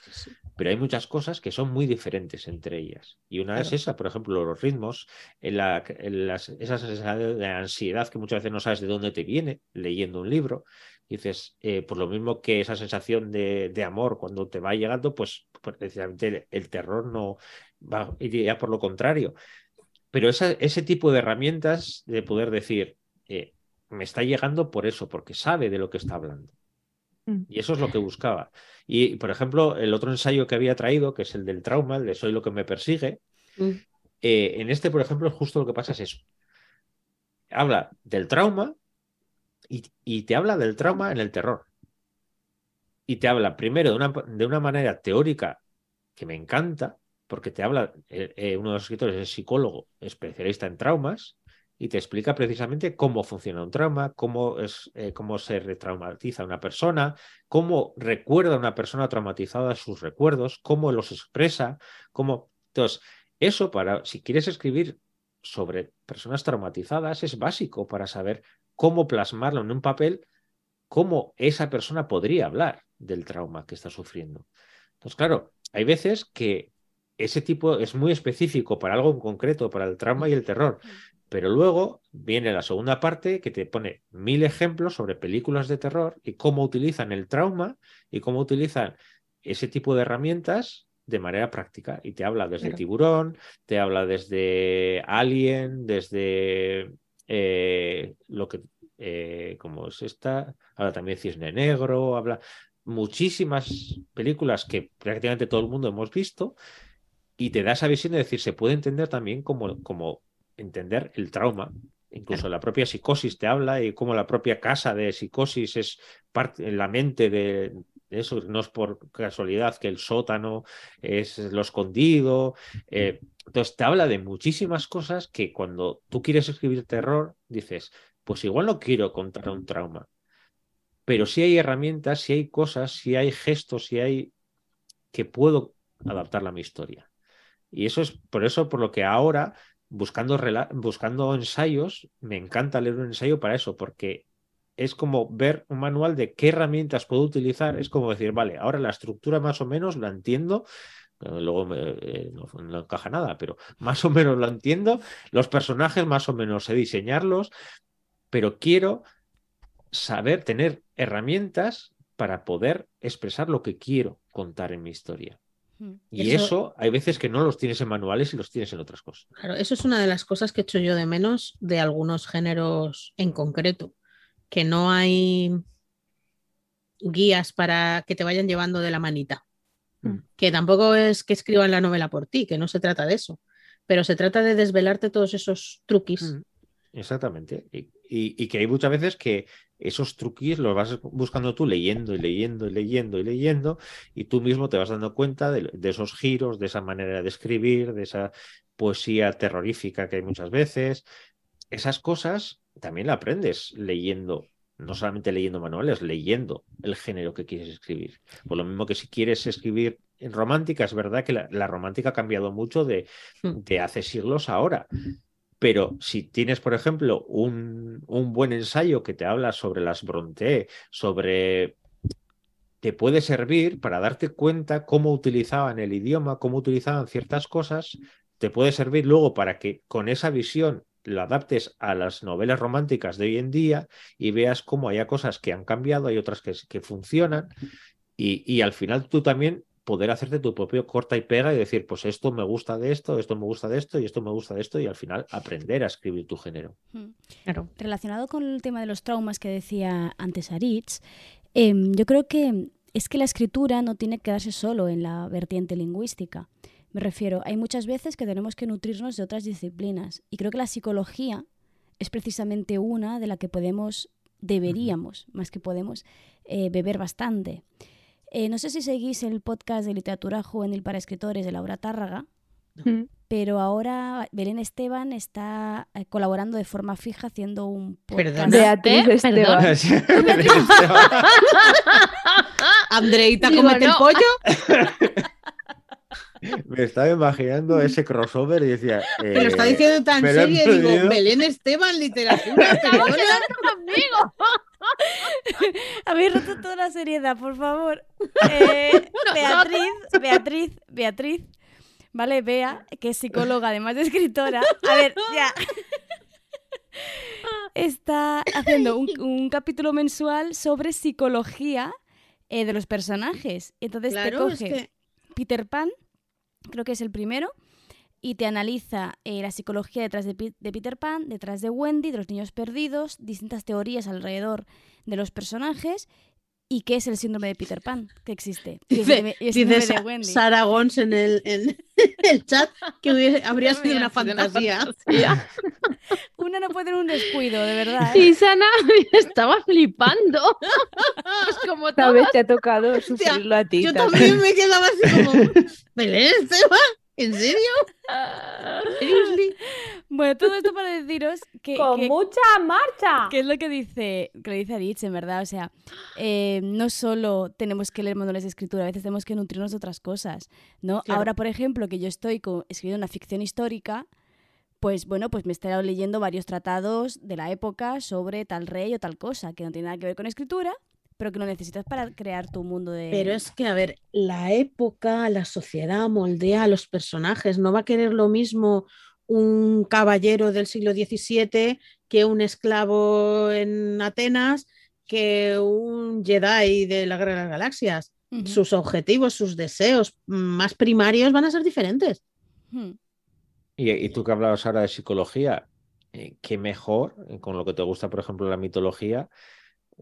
[SPEAKER 5] pero hay muchas cosas que son muy diferentes entre ellas. Y una es esa, por ejemplo, los ritmos, en la, en las- esa sensación de ansiedad que muchas veces no sabes de dónde te viene leyendo un libro. Dices, eh, por lo mismo que esa sensación de, de amor cuando te va llegando, pues, pues, precisamente el, el terror no va iría por lo contrario. Pero esa- ese tipo de herramientas de poder decir, eh, me está llegando por eso, porque sabe de lo que está hablando.
[SPEAKER 6] Mm.
[SPEAKER 5] Y eso es lo que buscaba. Y, por ejemplo, el otro ensayo que había traído, que es el del trauma, el de Soy lo que me persigue,
[SPEAKER 3] Mm.
[SPEAKER 5] eh, en este, por ejemplo, justo lo que pasa es eso. Habla del trauma y, y te habla del trauma en el terror. Y te habla primero de una, de una manera teórica que me encanta, porque te habla, eh, eh, uno de los escritores es psicólogo, especialista en traumas, y te explica precisamente cómo funciona un trauma, cómo, es, eh, cómo se retraumatiza una persona, cómo recuerda una persona traumatizada sus recuerdos, cómo los expresa, cómo... Entonces, eso para, si quieres escribir sobre personas traumatizadas, es básico para saber cómo plasmarlo en un papel, cómo esa persona podría hablar del trauma que está sufriendo. Entonces, claro, hay veces que ese tipo es muy específico para algo en concreto, para el trauma y el terror. Pero luego viene la segunda parte que te pone mil ejemplos sobre películas de terror y cómo utilizan el trauma y cómo utilizan ese tipo de herramientas de manera práctica. Y te habla desde. Tiburón, te habla desde Alien, desde eh, lo que, eh, como es esta, habla también Cisne Negro, habla muchísimas películas que prácticamente todo el mundo hemos visto y te da esa visión de decir, se puede entender también como, como entender el trauma. Incluso la propia psicosis te habla y como la propia casa de psicosis es parte en la mente de, eso. No es por casualidad que el sótano es lo escondido. Eh, entonces te habla de muchísimas cosas que cuando tú quieres escribir terror dices, pues igual no quiero contar un trauma. Pero sí hay herramientas, sí hay cosas, sí hay gestos, sí hay que puedo adaptarla a mi historia. Y eso es por eso por lo que ahora buscando, buscando ensayos, me encanta leer un ensayo para eso, porque es como ver un manual de qué herramientas puedo utilizar, es como decir, vale, ahora la estructura más o menos la entiendo, luego eh, no, no, encaja nada, pero más o menos lo entiendo, los personajes más o menos sé diseñarlos, pero quiero saber tener herramientas para poder expresar lo que quiero contar en mi historia. Y eso... eso, hay veces que no los tienes en manuales y los tienes en otras cosas.
[SPEAKER 3] Claro, eso es una de las cosas que echo yo de menos de algunos géneros en concreto, que no hay guías para que te vayan llevando de la manita. Mm. Que tampoco es que escriban la novela por ti, que no se trata de eso, pero se trata de desvelarte todos esos truquis.
[SPEAKER 5] Mm. Exactamente. Y, y, y, que hay muchas veces que esos truquis los vas buscando tú leyendo y leyendo y leyendo y leyendo y tú mismo te vas dando cuenta de, de esos giros, de esa manera de escribir, de esa poesía terrorífica que hay muchas veces. Esas cosas también la aprendes leyendo, no solamente leyendo manuales, leyendo el género que quieres escribir. Por lo mismo que si quieres escribir en romántica, es verdad que la, la romántica ha cambiado mucho de, de hace siglos a ahora. Pero si tienes, por ejemplo, un, un, buen ensayo que te habla sobre las Bronte, sobre... te puede servir para darte cuenta cómo utilizaban el idioma, cómo utilizaban ciertas cosas, te puede servir luego para que con esa visión lo adaptes a las novelas románticas de hoy en día y veas cómo hay cosas que han cambiado, hay otras que, que funcionan y, y al final tú también poder hacerte tu propio corta y pega y decir, pues esto me gusta de esto, esto me gusta de esto y esto me gusta de esto y al final aprender a escribir tu género.
[SPEAKER 1] Claro. Relacionado con el tema de los traumas que decía antes Aritz, eh, yo creo que es que la escritura no tiene que quedarse solo en la vertiente lingüística. Me refiero, hay muchas veces que tenemos que nutrirnos de otras disciplinas y creo que la psicología es precisamente una de la que podemos, deberíamos, más que podemos, eh, beber bastante. Eh, no sé si seguís el podcast de literatura juvenil para escritores de Laura Tárraga,
[SPEAKER 2] Mm.
[SPEAKER 1] pero ahora Belén Esteban está eh, colaborando de forma fija haciendo un
[SPEAKER 3] Perdona.
[SPEAKER 1] podcast.
[SPEAKER 2] Beatriz
[SPEAKER 6] ¿Eh?
[SPEAKER 2] Esteban.
[SPEAKER 3] Andreita,
[SPEAKER 6] Digo,
[SPEAKER 3] cómete el
[SPEAKER 6] no.
[SPEAKER 3] pollo.
[SPEAKER 5] Me estaba imaginando ese crossover y decía.
[SPEAKER 3] Me lo está
[SPEAKER 5] eh,
[SPEAKER 3] diciendo tan serio. Digo. Belén Esteban, literatura.
[SPEAKER 6] Estamos conmigo.
[SPEAKER 1] Habéis roto toda la seriedad, por favor. Eh, Beatriz, Beatriz, Beatriz, ¿vale? Bea, que es psicóloga, además de escritora. A ver, ya. Está haciendo un, un capítulo mensual sobre psicología eh, de los personajes. Entonces te
[SPEAKER 3] Claro, es
[SPEAKER 1] coge
[SPEAKER 3] que
[SPEAKER 1] Peter Pan, creo que es el primero, y te analiza eh, la psicología detrás de, de Peter Pan, detrás de Wendy, de los niños perdidos, distintas teorías alrededor de los personajes y qué es el síndrome de Peter Pan que existe.
[SPEAKER 3] Dice. Sara Gons en el, en el chat que hubiese- habría sido una fantasía.
[SPEAKER 1] Una no puede tener un descuido, de verdad. ¿eh?
[SPEAKER 6] Y Sana estaba flipando. Pues como
[SPEAKER 2] Esta vez te ha tocado sufrirlo a ti.
[SPEAKER 3] Yo
[SPEAKER 2] también.
[SPEAKER 3] también me quedaba así como, Belén Esteban, ¿en serio? Seriously?
[SPEAKER 1] Bueno, todo esto para deciros que,
[SPEAKER 7] Con
[SPEAKER 1] que-
[SPEAKER 7] mucha marcha.
[SPEAKER 1] que es lo que dice, que lo dice Aritz, en verdad. O sea, eh, no solo tenemos que leer manuales de escritura, a veces tenemos que nutrirnos de otras cosas, ¿no?
[SPEAKER 3] Claro.
[SPEAKER 1] Ahora, por ejemplo, que yo estoy co- escribiendo una ficción histórica, pues bueno, pues me he estado leyendo varios tratados de la época sobre tal rey o tal cosa, que no tiene nada que ver con escritura, pero que lo necesitas para crear tu mundo de...
[SPEAKER 3] Pero es que, a ver, la época, la sociedad moldea a los personajes. No va a querer lo mismo un caballero del siglo XVII que un esclavo en Atenas, que un Jedi de la Guerra de las Galaxias. Sus objetivos, sus deseos más primarios van a ser diferentes.
[SPEAKER 5] Y, y tú que hablabas ahora de psicología, eh, qué mejor, eh, con lo que te gusta, por ejemplo, la mitología,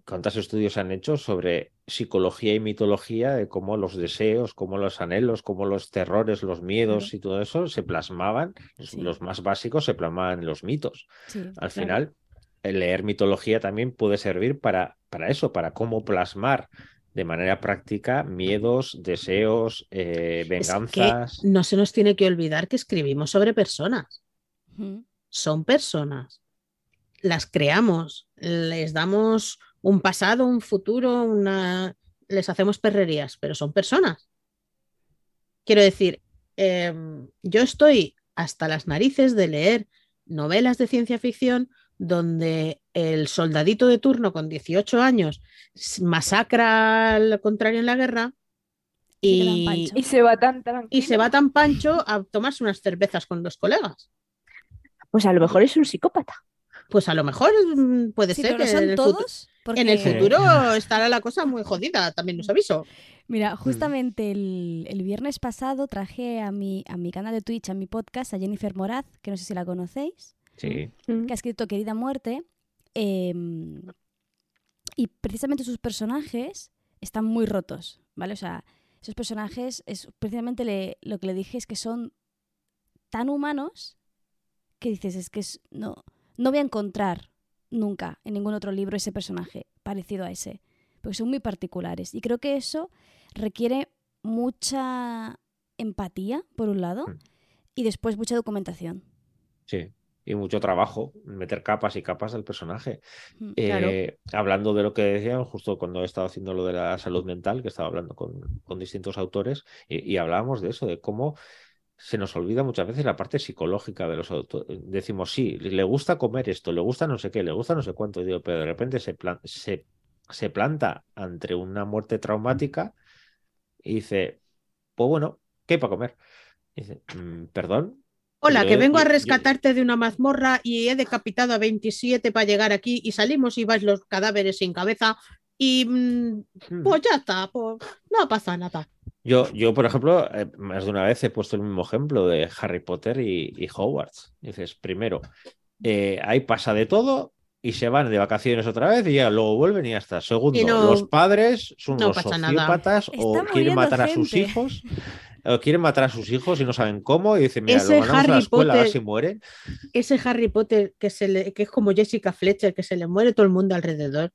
[SPEAKER 5] cuántos estudios han hecho sobre psicología y mitología, de cómo los deseos, cómo los anhelos, cómo los terrores, los miedos y todo eso se plasmaban, los-
[SPEAKER 1] Sí.
[SPEAKER 5] los más básicos se plasmaban en los mitos.
[SPEAKER 1] Sí.
[SPEAKER 5] Al final, el leer mitología también puede servir para, para eso, para cómo plasmar de manera práctica miedos, deseos, eh,
[SPEAKER 3] Es que
[SPEAKER 5] venganzas.
[SPEAKER 3] no se nos tiene que olvidar que escribimos sobre personas. Son personas. Las creamos, les damos un pasado, un futuro, una... les hacemos perrerías, pero son personas. Quiero decir, em, yo estoy hasta las narices de leer novelas de ciencia ficción donde el soldadito de turno con 18 años masacra al contrario en la guerra y,
[SPEAKER 2] se va tan tranquilo.
[SPEAKER 3] y se va tan pancho a tomarse unas cervezas con los colegas.
[SPEAKER 2] Pues a lo mejor es un psicópata.
[SPEAKER 3] Pues a lo mejor mm, puede
[SPEAKER 1] Sí,
[SPEAKER 3] ser
[SPEAKER 1] pero
[SPEAKER 3] que
[SPEAKER 1] son
[SPEAKER 3] en en el futuro estará la cosa muy jodida, también os aviso.
[SPEAKER 1] Mira, justamente el, el viernes pasado traje a mi, a mi canal de Twitch, a mi podcast, a Jennifer Moraz, que no sé si la conocéis,
[SPEAKER 5] Sí.
[SPEAKER 1] que ha escrito Querida Muerte. em, y precisamente sus personajes están muy rotos, ¿vale? O sea, esos personajes, es, precisamente le- lo que le dije es que son tan humanos que dices, es que es- no, no voy a encontrar nunca en ningún otro libro ese personaje parecido a ese, porque son muy particulares. Y creo que eso requiere mucha empatía, por un lado,
[SPEAKER 5] Mm.
[SPEAKER 1] y después mucha documentación.
[SPEAKER 5] Sí, y mucho trabajo, meter capas y capas del personaje.
[SPEAKER 1] Mm.
[SPEAKER 3] Claro.
[SPEAKER 5] Eh, hablando de lo que decían, justo cuando he estado haciendo lo de la salud mental, que estaba hablando con, con distintos autores, y, y hablábamos de eso, de cómo se nos olvida muchas veces la parte psicológica de los autores. Decimos, sí, le gusta comer esto, le gusta no sé qué, le gusta no sé cuánto, digo, pero de repente se, plan- se, se planta ante una muerte traumática y dice, pues bueno, ¿qué hay para comer? Y dice, "Mm, perdón.
[SPEAKER 3] Hola,
[SPEAKER 5] Yo-
[SPEAKER 3] que vengo a
[SPEAKER 5] yo-
[SPEAKER 3] rescatarte de una mazmorra y he decapitado a 27 para llegar aquí y salimos y vais los cadáveres sin cabeza y mm,
[SPEAKER 5] Mm.
[SPEAKER 3] pues ya está, pues no pasa nada.
[SPEAKER 5] Yo, yo, por ejemplo, eh, más de una vez he puesto el mismo ejemplo de Harry Potter y, y Hogwarts. Dices, primero, eh, ahí pasa de todo y se van de vacaciones otra vez y ya luego vuelven y ya está. Segundo,
[SPEAKER 3] no-
[SPEAKER 5] los padres son
[SPEAKER 3] no
[SPEAKER 5] unos sociópatas o quieren matar a sus hijos. o quieren matar a sus hijos y no saben cómo, y dicen, mira,
[SPEAKER 3] Ese
[SPEAKER 5] lo mandamos a la escuela a ver si muere.
[SPEAKER 3] Ese Harry Potter que, se le, que es como Jessica Fletcher, que se le muere todo el mundo alrededor.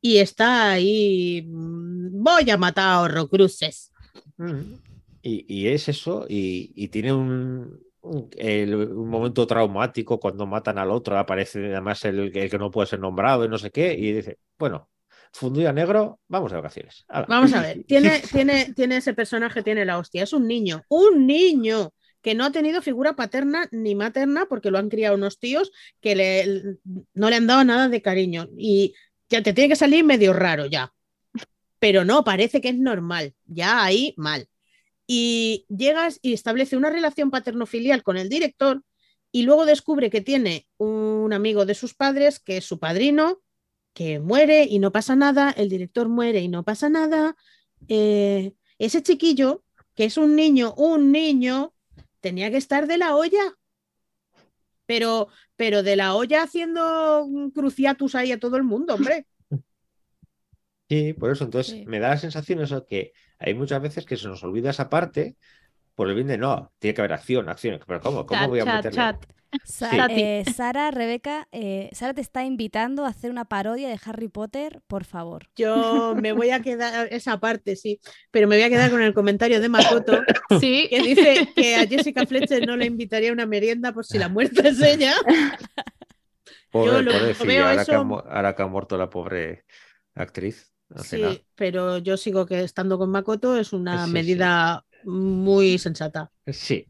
[SPEAKER 3] Y está ahí, mm, voy a matar a Horrocruxes.
[SPEAKER 5] Mm. Y, y es eso, y, y tiene un, un, el- un momento traumático cuando matan al otro, aparece además el, el que no puede ser nombrado y no sé qué, y dice, bueno, fundido a negro, vamos de vacaciones.
[SPEAKER 3] Vamos a ver, tiene, tiene, tiene ese personaje, tiene la hostia. Es un niño, un niño que no ha tenido figura paterna ni materna porque lo han criado unos tíos que le, no le han dado nada de cariño. Y ya te tiene que salir medio raro ya. Pero no, parece que es normal. Ya ahí mal. Y llegas y establece una relación paterno-filial con el director y luego descubre que tiene un amigo de sus padres que es su padrino que muere y no pasa nada, el director muere y no pasa nada. eh, ese chiquillo, que es un niño, un niño, tenía que estar de la olla. Pero, pero de la olla haciendo cruciatus ahí a todo el mundo, hombre.
[SPEAKER 5] Sí, por eso entonces
[SPEAKER 1] Sí.
[SPEAKER 5] me da la sensación eso que hay muchas veces que se nos olvida esa parte por el bien de no, tiene que haber acción, acción. Pero ¿cómo? ¿Cómo
[SPEAKER 6] Chat,
[SPEAKER 5] voy a
[SPEAKER 6] chat,
[SPEAKER 5] meterle?
[SPEAKER 6] chat.
[SPEAKER 1] Sa-
[SPEAKER 5] Sí.
[SPEAKER 1] eh, Sara, Rebeca, eh, Sara te está invitando a hacer una parodia de Harry Potter, por favor.
[SPEAKER 3] Yo me voy a quedar, esa parte sí, pero me voy a quedar con el comentario de Makoto
[SPEAKER 6] Sí,
[SPEAKER 3] que dice que a Jessica Fletcher no le invitaría a una merienda por si la muerte es ella.
[SPEAKER 5] Pobre,
[SPEAKER 3] Yo lo- veo
[SPEAKER 5] ahora, que ha,
[SPEAKER 3] eso-
[SPEAKER 5] ahora que ha muerto la pobre actriz.
[SPEAKER 3] Sí, pero yo sigo que estando con Makoto es una
[SPEAKER 5] Sí, sí.
[SPEAKER 3] medida muy sensata.
[SPEAKER 5] Sí.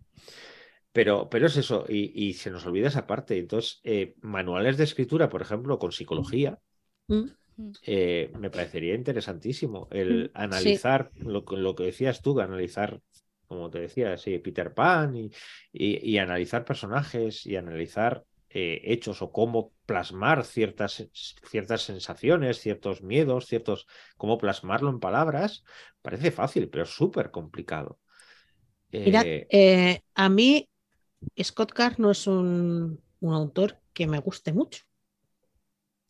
[SPEAKER 5] Pero, pero es eso, y, y se nos olvida esa parte. Entonces, eh, manuales de escritura, por ejemplo, con psicología,
[SPEAKER 3] Mm.
[SPEAKER 5] eh, me parecería interesantísimo el
[SPEAKER 3] Mm,
[SPEAKER 5] analizar lo, que- lo que decías tú, analizar, como te decía, sí, Peter Pan y, y- y analizar personajes y analizar eh, hechos o cómo plasmar ciertas, ciertas sensaciones, ciertos miedos, ciertos, cómo plasmarlo en palabras, parece fácil, pero es súper complicado.
[SPEAKER 3] Mira,
[SPEAKER 5] Eh,
[SPEAKER 3] eh, a mí Scott Carr no es un, un autor que me guste mucho,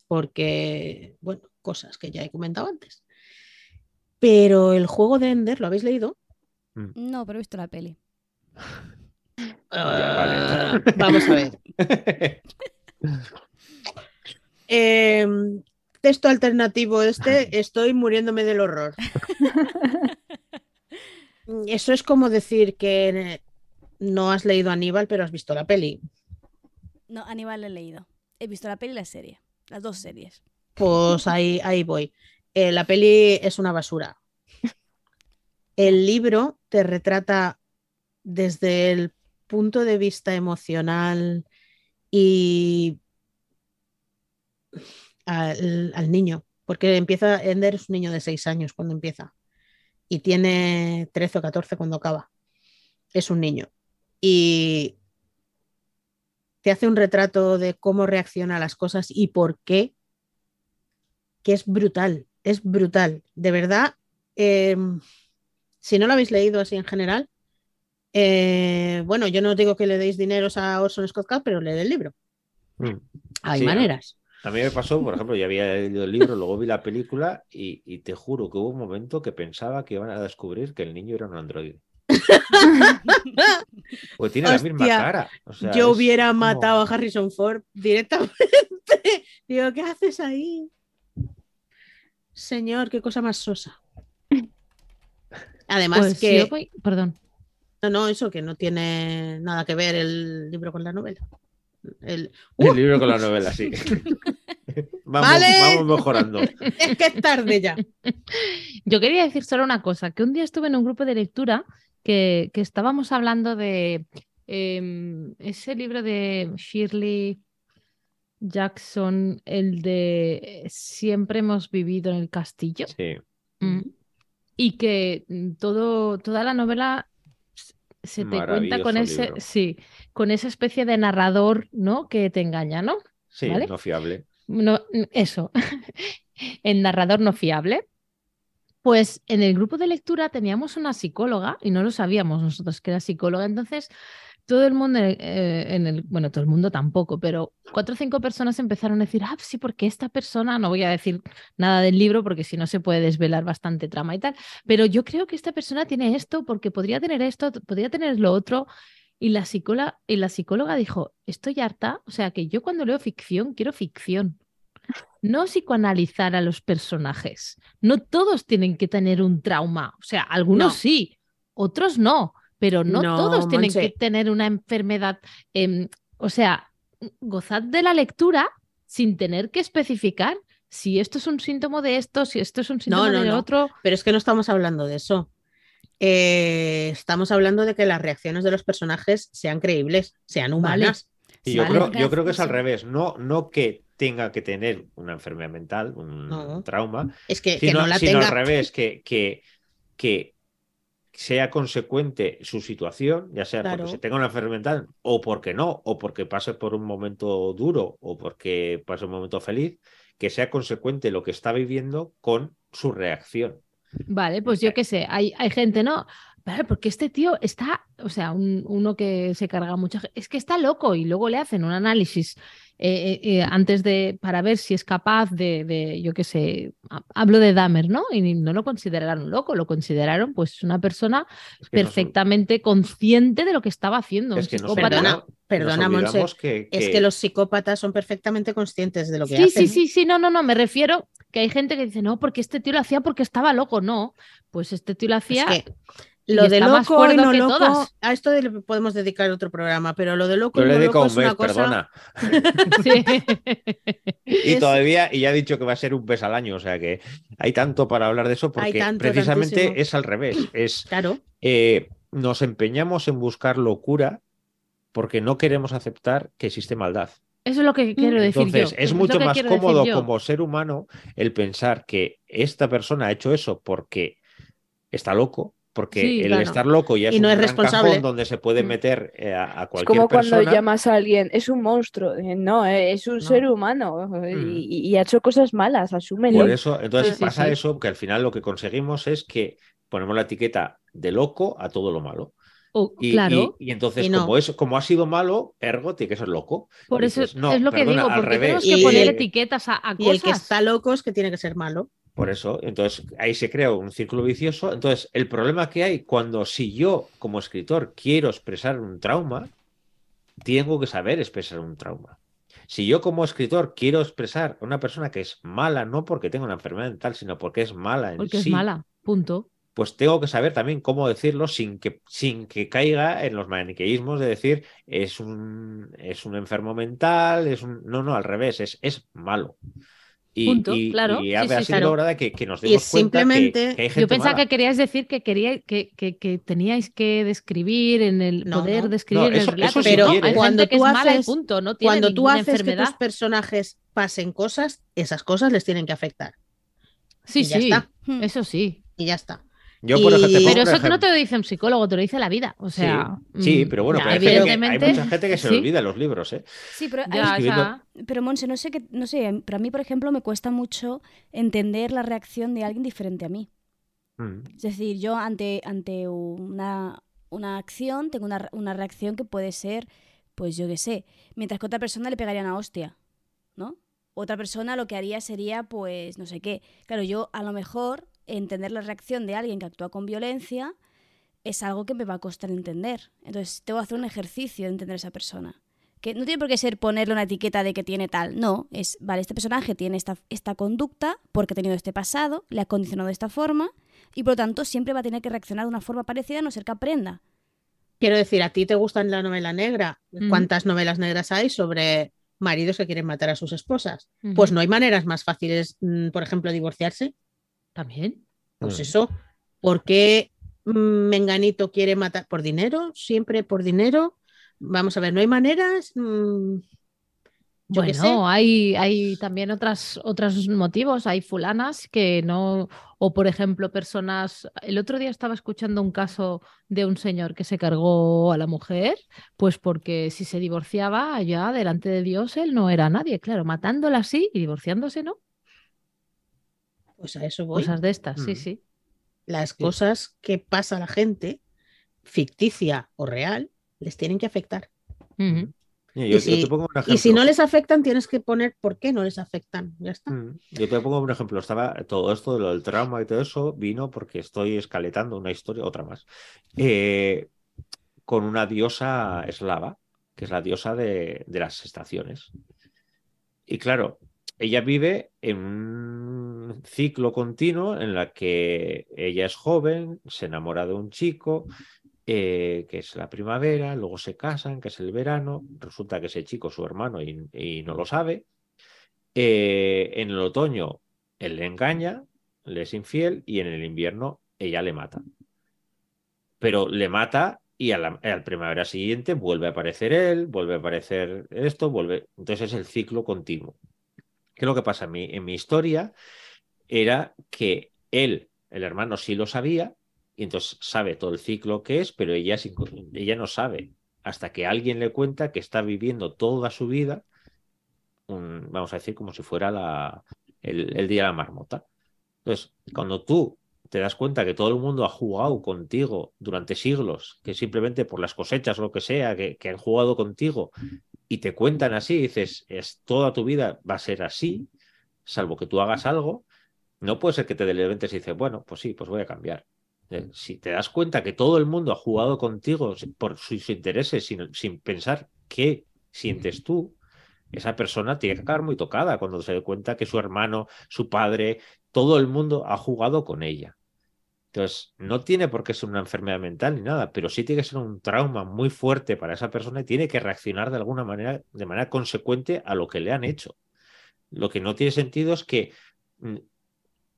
[SPEAKER 3] porque, bueno, cosas que ya he comentado antes. Pero el juego de Ender, ¿lo habéis leído?
[SPEAKER 1] No, pero he visto la peli.
[SPEAKER 5] vale.
[SPEAKER 3] Ah, vamos a ver. Em, texto alternativo este, estoy muriéndome del horror. Eso es como decir que no has leído Aníbal, pero has visto la peli.
[SPEAKER 1] No, Aníbal la he leído. He visto la peli y la serie. Las dos series.
[SPEAKER 3] Pues ahí, ahí voy. Eh, la peli es una basura. El libro te retrata desde el punto de vista emocional y al, al niño, porque empieza, Ender es un niño de 6 años cuando empieza y tiene 13 o 14 cuando acaba. Es un niño. Y te hace un retrato de cómo reacciona a las cosas y por qué, que es brutal, es brutal. De verdad, eh, si no lo habéis leído así en general, eh, bueno, yo no os digo que le deis dineros a Orson Scott Card, pero leed el libro.
[SPEAKER 5] mm.
[SPEAKER 3] Hay
[SPEAKER 5] Sí,
[SPEAKER 3] maneras.
[SPEAKER 5] A mí me pasó, por ejemplo, yo había leído el libro, luego vi la película y, y te juro que hubo un momento que pensaba que iban a descubrir que el niño era un androide. Porque tiene la misma
[SPEAKER 3] Hostia,
[SPEAKER 5] cara. o sea,
[SPEAKER 3] Yo hubiera
[SPEAKER 5] como-
[SPEAKER 3] matado a Harrison Ford directamente. Digo, ¿qué haces ahí? Señor, qué cosa más sosa. Además
[SPEAKER 6] pues
[SPEAKER 3] que
[SPEAKER 6] yo voy- Perdón.
[SPEAKER 3] no, no, eso que no tiene nada que ver el libro con la novela. El-
[SPEAKER 5] El
[SPEAKER 3] ¡Uh!
[SPEAKER 5] libro con la novela, sí. vamos,
[SPEAKER 3] Vale.
[SPEAKER 5] vamos mejorando.
[SPEAKER 3] es que es tarde ya.
[SPEAKER 6] Yo quería decir solo una cosa, que un día estuve en un grupo de lectura que, que estábamos hablando de em, ese libro de Shirley Jackson, el de Siempre hemos vivido en el castillo,
[SPEAKER 5] Sí.
[SPEAKER 6] Mm. y que todo, toda la novela se te cuenta con ese,
[SPEAKER 5] libro.
[SPEAKER 6] sí, con esa especie de narrador, ¿no? Que te engaña, ¿no?
[SPEAKER 5] Sí,
[SPEAKER 6] ¿Vale?
[SPEAKER 5] no fiable.
[SPEAKER 6] No, eso, el narrador no fiable. Pues en el grupo de lectura teníamos una psicóloga y no lo sabíamos nosotros que era psicóloga. Entonces todo el mundo, eh, en el, bueno, todo el mundo tampoco, pero cuatro o cinco personas empezaron a decir, ah, sí, porque esta persona, no voy a decir nada del libro porque si no se puede desvelar bastante trama y tal, pero yo creo que esta persona tiene esto porque podría tener esto, podría tener lo otro. Y la, psicóloga, y la psicóloga dijo, estoy harta, o sea que yo cuando leo ficción quiero ficción. No psicoanalizar a los personajes. No todos tienen que tener un trauma. O sea, algunos
[SPEAKER 3] No.
[SPEAKER 6] sí, otros no, pero no,
[SPEAKER 3] No,
[SPEAKER 6] todos tienen que tener una enfermedad. em, o sea, gozad de la lectura sin tener que especificar si esto es un síntoma de esto, si esto es un síntoma
[SPEAKER 3] no,
[SPEAKER 6] de
[SPEAKER 3] no.
[SPEAKER 6] otro.
[SPEAKER 3] Pero es que no estamos hablando de eso. Eh, estamos hablando de que las reacciones de los personajes sean creíbles, sean humanas.
[SPEAKER 5] Y yo,
[SPEAKER 6] Vale.
[SPEAKER 5] creo, yo creo que es al revés, no, no que tenga que tener una enfermedad mental, un
[SPEAKER 3] No.
[SPEAKER 5] trauma,
[SPEAKER 3] Es que, que
[SPEAKER 5] sino,
[SPEAKER 3] no la
[SPEAKER 5] sino
[SPEAKER 3] tenga.
[SPEAKER 5] al revés, que, que, que sea consecuente su situación, ya sea
[SPEAKER 3] Claro.
[SPEAKER 5] porque se tenga una enfermedad o porque no, o porque pase por un momento duro o porque pase un momento feliz, que sea consecuente lo que está viviendo con su reacción.
[SPEAKER 6] Vale, pues yo qué sé, hay, hay gente, ¿no? Vale, porque este tío está, o sea, un- uno que se carga mucha es que está loco y luego le hacen un análisis eh, eh, eh, antes de, para ver si es capaz de, de, yo qué sé, ha- hablo de Dahmer, ¿no? Y no lo consideraron loco, lo consideraron pues una persona
[SPEAKER 5] Es que nos-
[SPEAKER 6] perfectamente consciente de lo que estaba haciendo.
[SPEAKER 5] es
[SPEAKER 6] un
[SPEAKER 5] que
[SPEAKER 6] psicópata.
[SPEAKER 3] Perdona, perdona, Monse,
[SPEAKER 5] que,
[SPEAKER 3] Es
[SPEAKER 5] que-
[SPEAKER 3] los psicópatas son perfectamente conscientes de lo que
[SPEAKER 6] Sí,
[SPEAKER 3] hacen.
[SPEAKER 6] sí, sí, sí, no, no, no, me refiero que hay gente que dice, no, porque este tío lo hacía porque estaba loco, no, pues este tío lo
[SPEAKER 3] Es
[SPEAKER 6] y
[SPEAKER 3] lo de loco y no loco,
[SPEAKER 6] todas.
[SPEAKER 3] a esto le podemos dedicar otro programa, pero lo de loco
[SPEAKER 5] Yo
[SPEAKER 3] y
[SPEAKER 5] le
[SPEAKER 3] no
[SPEAKER 5] dedico
[SPEAKER 3] loco
[SPEAKER 5] un
[SPEAKER 3] es
[SPEAKER 5] mes,
[SPEAKER 3] una cosa.
[SPEAKER 5] perdona.
[SPEAKER 6] Sí.
[SPEAKER 5] Y
[SPEAKER 3] Es-
[SPEAKER 5] todavía, y ya ha dicho que va a ser un mes al año, o sea que hay tanto para hablar de eso, porque
[SPEAKER 3] tanto,
[SPEAKER 5] precisamente
[SPEAKER 3] tantísimo.
[SPEAKER 5] es al revés. Es
[SPEAKER 3] Claro,
[SPEAKER 5] eh, nos empeñamos en buscar locura porque no queremos aceptar que existe maldad.
[SPEAKER 6] Eso es lo que quiero decir
[SPEAKER 5] Entonces,
[SPEAKER 6] yo.
[SPEAKER 5] es mucho más cómodo como ser humano el pensar que esta persona ha hecho eso porque está loco, porque
[SPEAKER 6] Sí,
[SPEAKER 5] el
[SPEAKER 6] claro.
[SPEAKER 5] estar loco ya es
[SPEAKER 3] Y no
[SPEAKER 5] un
[SPEAKER 3] es
[SPEAKER 5] gran
[SPEAKER 3] responsable.
[SPEAKER 5] cajón donde se puede
[SPEAKER 3] Mm.
[SPEAKER 5] meter eh, a, a
[SPEAKER 2] Es
[SPEAKER 5] cualquier
[SPEAKER 2] como cuando
[SPEAKER 5] persona.
[SPEAKER 2] llamas a alguien, es un monstruo. Eh, No, eh, es un
[SPEAKER 3] No.
[SPEAKER 2] ser humano
[SPEAKER 5] Mm.
[SPEAKER 2] y, y ha hecho cosas malas, asúmelo.
[SPEAKER 5] Por eso, entonces
[SPEAKER 6] Sí,
[SPEAKER 5] pasa
[SPEAKER 6] sí.
[SPEAKER 5] eso, que al final lo que conseguimos es que ponemos la etiqueta de loco a todo lo malo.
[SPEAKER 6] O-
[SPEAKER 5] Y,
[SPEAKER 6] claro,
[SPEAKER 5] y- y entonces,
[SPEAKER 3] Y no.
[SPEAKER 5] como, es, como ha sido malo, ergo tiene que ser loco.
[SPEAKER 6] por
[SPEAKER 5] Y
[SPEAKER 6] eso
[SPEAKER 5] dices, no,
[SPEAKER 6] es lo que digo,
[SPEAKER 5] al
[SPEAKER 6] porque tenemos
[SPEAKER 5] revés.
[SPEAKER 6] que
[SPEAKER 3] Y
[SPEAKER 6] poner
[SPEAKER 3] el-
[SPEAKER 6] etiquetas a, a
[SPEAKER 3] y el que está loco es que tiene que ser malo.
[SPEAKER 5] Por eso, entonces ahí se crea un círculo vicioso. Entonces, el problema que hay cuando si yo como escritor quiero expresar un trauma, tengo que saber expresar un trauma. Si yo como escritor quiero expresar a una persona que es mala, no porque tenga una enfermedad mental, sino porque es mala en
[SPEAKER 6] Porque es mala, punto.
[SPEAKER 5] pues tengo que saber también cómo decirlo sin que, sin que caiga en los maniqueísmos de decir es un, es un enfermo mental, es un... No, no, al revés, es, es malo. Y,
[SPEAKER 6] Punto,
[SPEAKER 5] y-
[SPEAKER 6] claro,
[SPEAKER 5] y
[SPEAKER 6] sí,
[SPEAKER 5] ha,
[SPEAKER 6] sí,
[SPEAKER 5] ha sido
[SPEAKER 6] claro.
[SPEAKER 5] hora de que, que nos
[SPEAKER 3] Y
[SPEAKER 5] demos cuenta que-
[SPEAKER 3] simplemente-
[SPEAKER 5] que, hay gente
[SPEAKER 6] Yo pensaba
[SPEAKER 5] mala.
[SPEAKER 6] que queríais decir que quería que, que, que teníais que describir en el
[SPEAKER 3] No,
[SPEAKER 6] poder
[SPEAKER 3] no.
[SPEAKER 6] describir
[SPEAKER 5] No,
[SPEAKER 6] en el relato. hay
[SPEAKER 3] Cuando
[SPEAKER 6] gente que
[SPEAKER 3] tú
[SPEAKER 6] mala
[SPEAKER 3] haces-
[SPEAKER 6] punto, no tiene
[SPEAKER 3] Cuando tú haces que tus personajes pasen cosas, esas cosas les tienen que afectar.
[SPEAKER 6] Sí,
[SPEAKER 3] y ya
[SPEAKER 6] sí,
[SPEAKER 3] está.
[SPEAKER 6] Eso sí.
[SPEAKER 3] Y ya está.
[SPEAKER 5] Yo, por
[SPEAKER 3] Y-
[SPEAKER 5] ejemplo, te pongo
[SPEAKER 6] Pero eso que no te lo dice un psicólogo, te lo dice la vida. O sea,
[SPEAKER 5] sí, sí,
[SPEAKER 6] mm,
[SPEAKER 5] pero bueno,
[SPEAKER 3] ya,
[SPEAKER 5] pero que- hay
[SPEAKER 6] evidentemente,
[SPEAKER 5] mucha gente que se
[SPEAKER 6] sí.
[SPEAKER 5] olvida los libros, ¿eh?
[SPEAKER 1] Sí, pero, hay-
[SPEAKER 6] Ya,
[SPEAKER 5] escribiendo-
[SPEAKER 6] esa-
[SPEAKER 1] pero Monse, no sé qué, no sé, pero a mí, por ejemplo, me cuesta mucho entender la reacción de alguien diferente a mí.
[SPEAKER 5] Mm.
[SPEAKER 1] Es decir, yo ante, ante una, una acción tengo una, una reacción que puede ser, pues yo qué sé, mientras que otra persona le pegaría una hostia, ¿no? Otra persona lo que haría sería, pues, no sé qué. Claro, yo a lo mejor entender la reacción de alguien que actúa con violencia es algo que me va a costar entender. Entonces, tengo que hacer un ejercicio de entender a esa persona. Que no tiene por qué ser ponerle una etiqueta de que tiene tal. No, es, vale, este personaje tiene esta, esta conducta porque ha tenido este pasado, le ha condicionado de esta forma y por lo tanto siempre va a tener que reaccionar de una forma parecida a no ser que aprenda.
[SPEAKER 3] Quiero decir, ¿a ti te gusta la novela negra?
[SPEAKER 6] Ujú.
[SPEAKER 3] ¿Cuántas novelas negras hay sobre maridos que quieren matar a sus esposas? Pues no hay maneras más fáciles, mm, por ejemplo, divorciarse.
[SPEAKER 6] También.
[SPEAKER 3] Pues
[SPEAKER 5] Mm.
[SPEAKER 3] eso. ¿Por qué Menganito quiere matar? ¿Por dinero? ¿Siempre por dinero? Vamos a ver, ¿no hay maneras? Mm, yo.
[SPEAKER 6] Bueno, hay, hay también otras, otros motivos. Hay fulanas que no, o por ejemplo, personas. El otro día estaba escuchando un caso de un señor que se cargó a la mujer, pues porque si se divorciaba, ya delante de Dios él no era nadie. Claro, matándola así y divorciándose, ¿no?
[SPEAKER 3] Pues a eso voy.
[SPEAKER 6] Cosas de estas, sí,
[SPEAKER 5] Mm.
[SPEAKER 6] sí.
[SPEAKER 3] Las cosas que pasa a la gente, ficticia o real, les tienen que afectar.
[SPEAKER 6] Ujú.
[SPEAKER 5] Mira, yo- yo
[SPEAKER 3] si-
[SPEAKER 5] te pongo un
[SPEAKER 3] Y si no les afectan, tienes que poner por qué no les afectan. Ya está.
[SPEAKER 5] Mm, Yo te pongo un ejemplo. Estaba todo esto de lo del trauma y todo eso vino porque estoy escaletando una historia, otra más, eh, con una diosa eslava, que es la diosa de, de las estaciones. Y claro, ella vive en un ciclo continuo en la que ella es joven, se enamora de un chico, eh, que es la primavera, luego se casan, que es el verano, resulta que ese chico es su hermano y, no lo sabe. Eh, en el otoño él le engaña, le es infiel y en el invierno ella le mata. Pero le mata y a la, a la primavera siguiente vuelve a aparecer él, vuelve a aparecer esto, vuelve. Entonces es el ciclo continuo. ¿Qué es lo que pasa? En mi, historia era que él, el hermano, sí lo sabía y entonces sabe todo el ciclo que es, pero ella, ella no sabe hasta que alguien le cuenta que está viviendo toda su vida, vamos a decir, como si fuera la, el, el día de la marmota. Entonces, cuando tú te das cuenta que todo el mundo ha jugado contigo durante siglos, que simplemente por las cosechas o lo que sea, que, que han jugado contigo y te cuentan así, dices, es toda tu vida va a ser así, salvo que tú hagas algo, no puede ser que te levantes y dices, bueno, pues sí, pues voy a cambiar. Eh, Si te das cuenta que todo el mundo ha jugado contigo por sus intereses sin, sin pensar qué sientes tú, esa persona tiene que acabar muy tocada cuando se dé cuenta que su hermano, su padre, todo el mundo ha jugado con ella. Entonces, no tiene por qué ser una enfermedad mental ni nada, pero sí tiene que ser un trauma muy fuerte para esa persona y tiene que reaccionar de alguna manera, de manera consecuente a lo que le han hecho. Lo que no tiene sentido es que mm,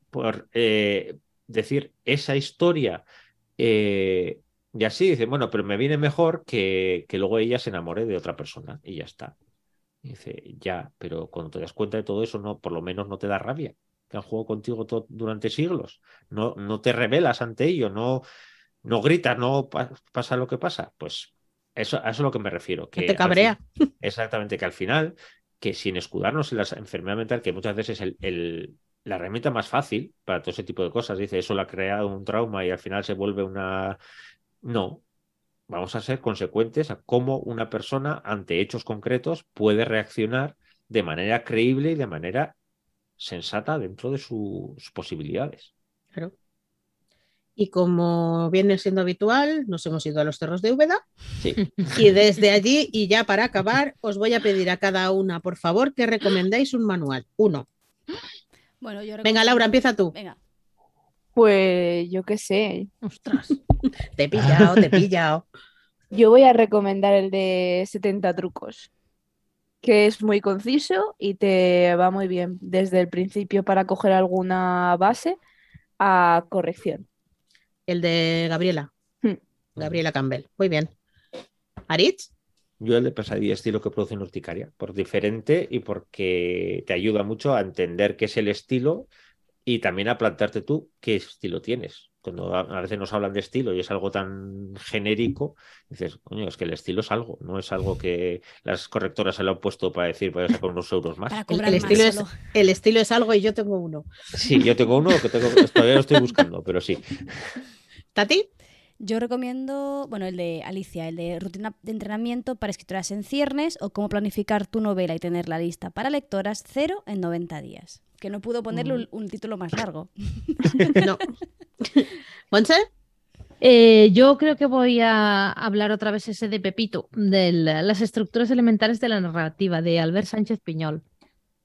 [SPEAKER 5] por eh, decir esa historia eh, y así dice, bueno, pero me viene mejor que, luego ella se enamore de otra persona y ya está. Dice, ya, pero cuando te das cuenta de todo eso, no, por lo menos no te da rabia, que han jugado contigo durante siglos. No, no te rebelas ante ello, no, no gritas, no pa- pasa lo que pasa. Pues eso, a eso es a lo que me refiero. Que
[SPEAKER 3] te cabrea.
[SPEAKER 5] fin- exactamente, que al final, que sin escudarnos en la enfermedad mental, que muchas veces es el, el- la herramienta más fácil para todo ese tipo de cosas, dice, eso le ha creado un trauma y al final se vuelve una... No, vamos a ser consecuentes a cómo una persona ante hechos concretos puede reaccionar de manera creíble y de manera sensata dentro de sus posibilidades.
[SPEAKER 3] Claro. Y como viene siendo habitual, nos hemos ido a los cerros de Úbeda.
[SPEAKER 5] Sí.
[SPEAKER 3] Y desde allí, y ya para acabar, os voy a pedir a cada una, por favor, que recomendéis un manual. Uno.
[SPEAKER 1] Bueno, yo
[SPEAKER 3] Venga, Laura, empieza tú.
[SPEAKER 1] Venga.
[SPEAKER 2] Pues yo qué sé.
[SPEAKER 6] Ostras.
[SPEAKER 3] Te he pillado, te he pillado.
[SPEAKER 2] Yo voy a recomendar el de 70 trucos, que es muy conciso y te va muy bien desde el principio para coger alguna base a corrección.
[SPEAKER 3] El de Gabriela.
[SPEAKER 2] Hmm.
[SPEAKER 3] Gabriela Campbell. Muy bien. Aritz.
[SPEAKER 5] Yo el de pesadilla estilo que produce en urticaria, por diferente y porque te ayuda mucho a entender qué es el estilo y también a plantearte tú qué estilo tienes. Cuando a veces nos hablan de estilo y es algo tan genérico, dices, coño, es que el estilo es algo, no es algo que las correctoras se lo han puesto para decir, voy a sacar unos euros más.
[SPEAKER 1] Para
[SPEAKER 3] El,
[SPEAKER 1] cobrar
[SPEAKER 3] el
[SPEAKER 1] más
[SPEAKER 3] estilo es,
[SPEAKER 1] solo.
[SPEAKER 3] el estilo es algo y yo tengo uno.
[SPEAKER 5] Sí, yo tengo uno que tengo, todavía lo estoy buscando, pero sí.
[SPEAKER 3] ¿Tati?
[SPEAKER 1] Yo recomiendo, bueno, el de Alicia, el de rutina de entrenamiento para escritoras en ciernes o cómo planificar tu novela y tenerla lista para lectoras cero en 90 días. Que no pudo ponerle un, un título más largo.
[SPEAKER 3] No. ¿Monse?
[SPEAKER 6] Eh, yo creo que voy a hablar otra vez ese de Pepito, de la- las estructuras elementales de la narrativa, de Albert Sánchez Piñol.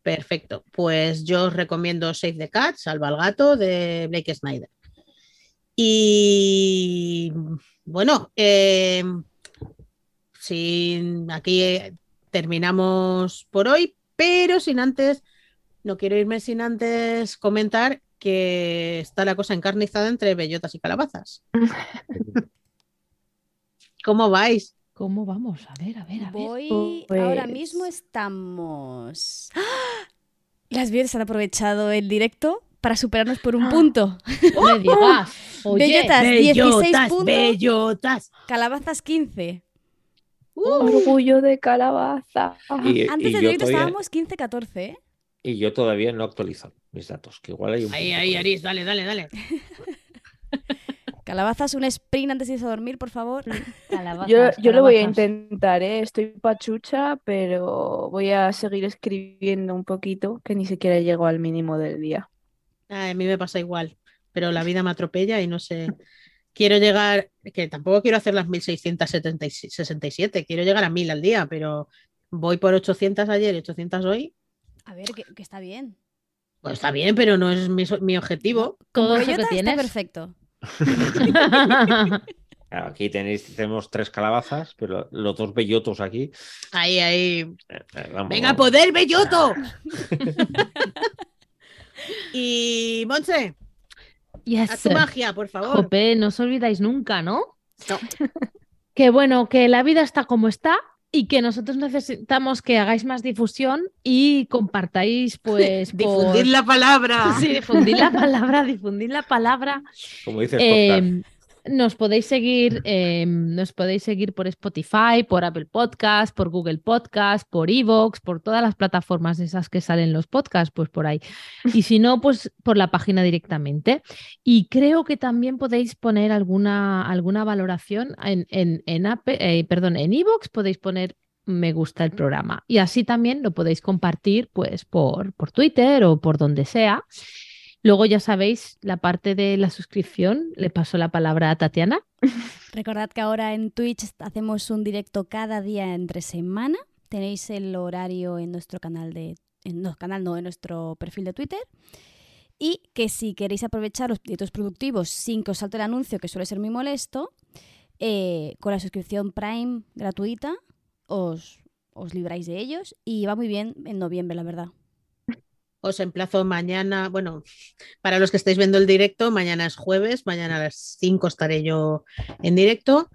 [SPEAKER 3] Perfecto. Pues yo os recomiendo Save the Cat, Salva al Gato, de Blake Snyder. Y bueno, eh, sin, aquí eh, terminamos por hoy, pero sin antes, no quiero irme sin antes comentar que está la cosa encarnizada entre bellotas y calabazas. ¿Cómo vais?
[SPEAKER 6] ¿Cómo vamos? A ver, a ver, a ver.
[SPEAKER 1] Voy,
[SPEAKER 2] Pues-
[SPEAKER 1] ahora mismo estamos... ¡Ah! Las Bieres han aprovechado el directo para superarnos por un punto.
[SPEAKER 6] Me digas. Oye,
[SPEAKER 1] Bellotas, 16 puntos.
[SPEAKER 3] bellotas.
[SPEAKER 1] Calabazas 15.
[SPEAKER 2] Orgullo de calabaza.
[SPEAKER 5] Y,
[SPEAKER 1] Antes
[SPEAKER 5] y
[SPEAKER 1] del directo
[SPEAKER 5] todavía,
[SPEAKER 1] estábamos 15-14, ¿eh?
[SPEAKER 5] y yo todavía no actualizo mis datos, que igual hay un
[SPEAKER 3] Ahí,
[SPEAKER 5] punto
[SPEAKER 3] ahí, Aris, dale, dale, dale.
[SPEAKER 1] Calabazas, un sprint antes de irse a dormir, por favor.
[SPEAKER 6] Calabazas,
[SPEAKER 2] Yo, yo lo voy a intentar, ¿eh? Estoy pachucha, pero voy a seguir escribiendo un poquito, que ni siquiera llego al mínimo del día.
[SPEAKER 3] Ay, a mí me pasa igual, pero la vida me atropella y no sé. Quiero llegar, que tampoco quiero hacer las 1667, quiero llegar a 1000 al día, pero voy por 800 ayer y 800 hoy.
[SPEAKER 1] A ver, que, que está bien.
[SPEAKER 3] Pues está bien, pero no es mi, mi objetivo.
[SPEAKER 6] Todo eso que
[SPEAKER 1] está
[SPEAKER 6] tienes.
[SPEAKER 1] perfecto.
[SPEAKER 5] Claro, Aquí tenéis, tenemos tres calabazas, pero los dos bellotos aquí.
[SPEAKER 3] Ahí, ahí.
[SPEAKER 5] eh, eh, vamos,
[SPEAKER 3] ¡Venga,
[SPEAKER 5] vamos.
[SPEAKER 3] poder, belloto! y Monse,
[SPEAKER 6] Yes.
[SPEAKER 3] a tu magia, por favor.
[SPEAKER 6] Jope, no os olvidáis nunca, ¿no?
[SPEAKER 3] No.
[SPEAKER 6] Que bueno, que la vida está como está y que nosotros necesitamos que hagáis más difusión y compartáis, pues, por-
[SPEAKER 3] Difundir la palabra.
[SPEAKER 6] Sí, difundir la palabra, difundir la palabra.
[SPEAKER 5] Como dices,
[SPEAKER 6] Eh, nos podéis seguir, eh, nos podéis seguir por Spotify, por Apple Podcast, por Google Podcast, por Evox, por todas las plataformas esas que salen los podcasts, pues por ahí. Y si no, pues por la página directamente. Y creo que también podéis poner alguna, alguna valoración en, en, en Apple- eh, en Evox podéis poner me gusta el programa. Y así también lo podéis compartir pues por, por Twitter o por donde sea. Luego ya sabéis, la parte de la suscripción, le paso la palabra a Tatiana.
[SPEAKER 1] Recordad que ahora en Twitch hacemos un directo cada día entre semana. Tenéis el horario en nuestro canal de. En no, canal no, en nuestro perfil de Twitter. Y que si queréis aprovechar los directos productivos sin que os salte el anuncio, que suele ser muy molesto, eh, con la suscripción Prime gratuita os, os libráis de ellos. Y va muy bien en noviembre, la verdad.
[SPEAKER 3] Os emplazo mañana, bueno, para los que estáis viendo el directo, mañana es jueves, mañana a las 5 estaré yo en directo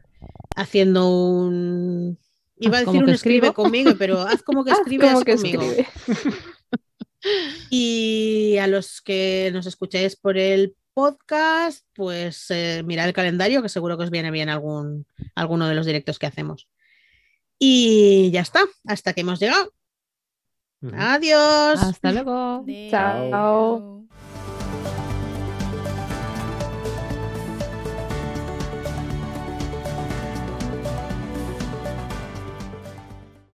[SPEAKER 3] haciendo un... Iba a decir un escribe
[SPEAKER 6] escribo.
[SPEAKER 3] conmigo, pero haz como que
[SPEAKER 2] Haz
[SPEAKER 3] escribes
[SPEAKER 2] como que
[SPEAKER 3] conmigo.
[SPEAKER 2] escribe.
[SPEAKER 3] Y a los que nos escucháis por el podcast, pues eh, mirad el calendario, que seguro que os viene bien algún, alguno de los directos que hacemos. Y ya está, hasta que hemos llegado. Adiós.
[SPEAKER 6] Hasta luego.
[SPEAKER 2] Chao.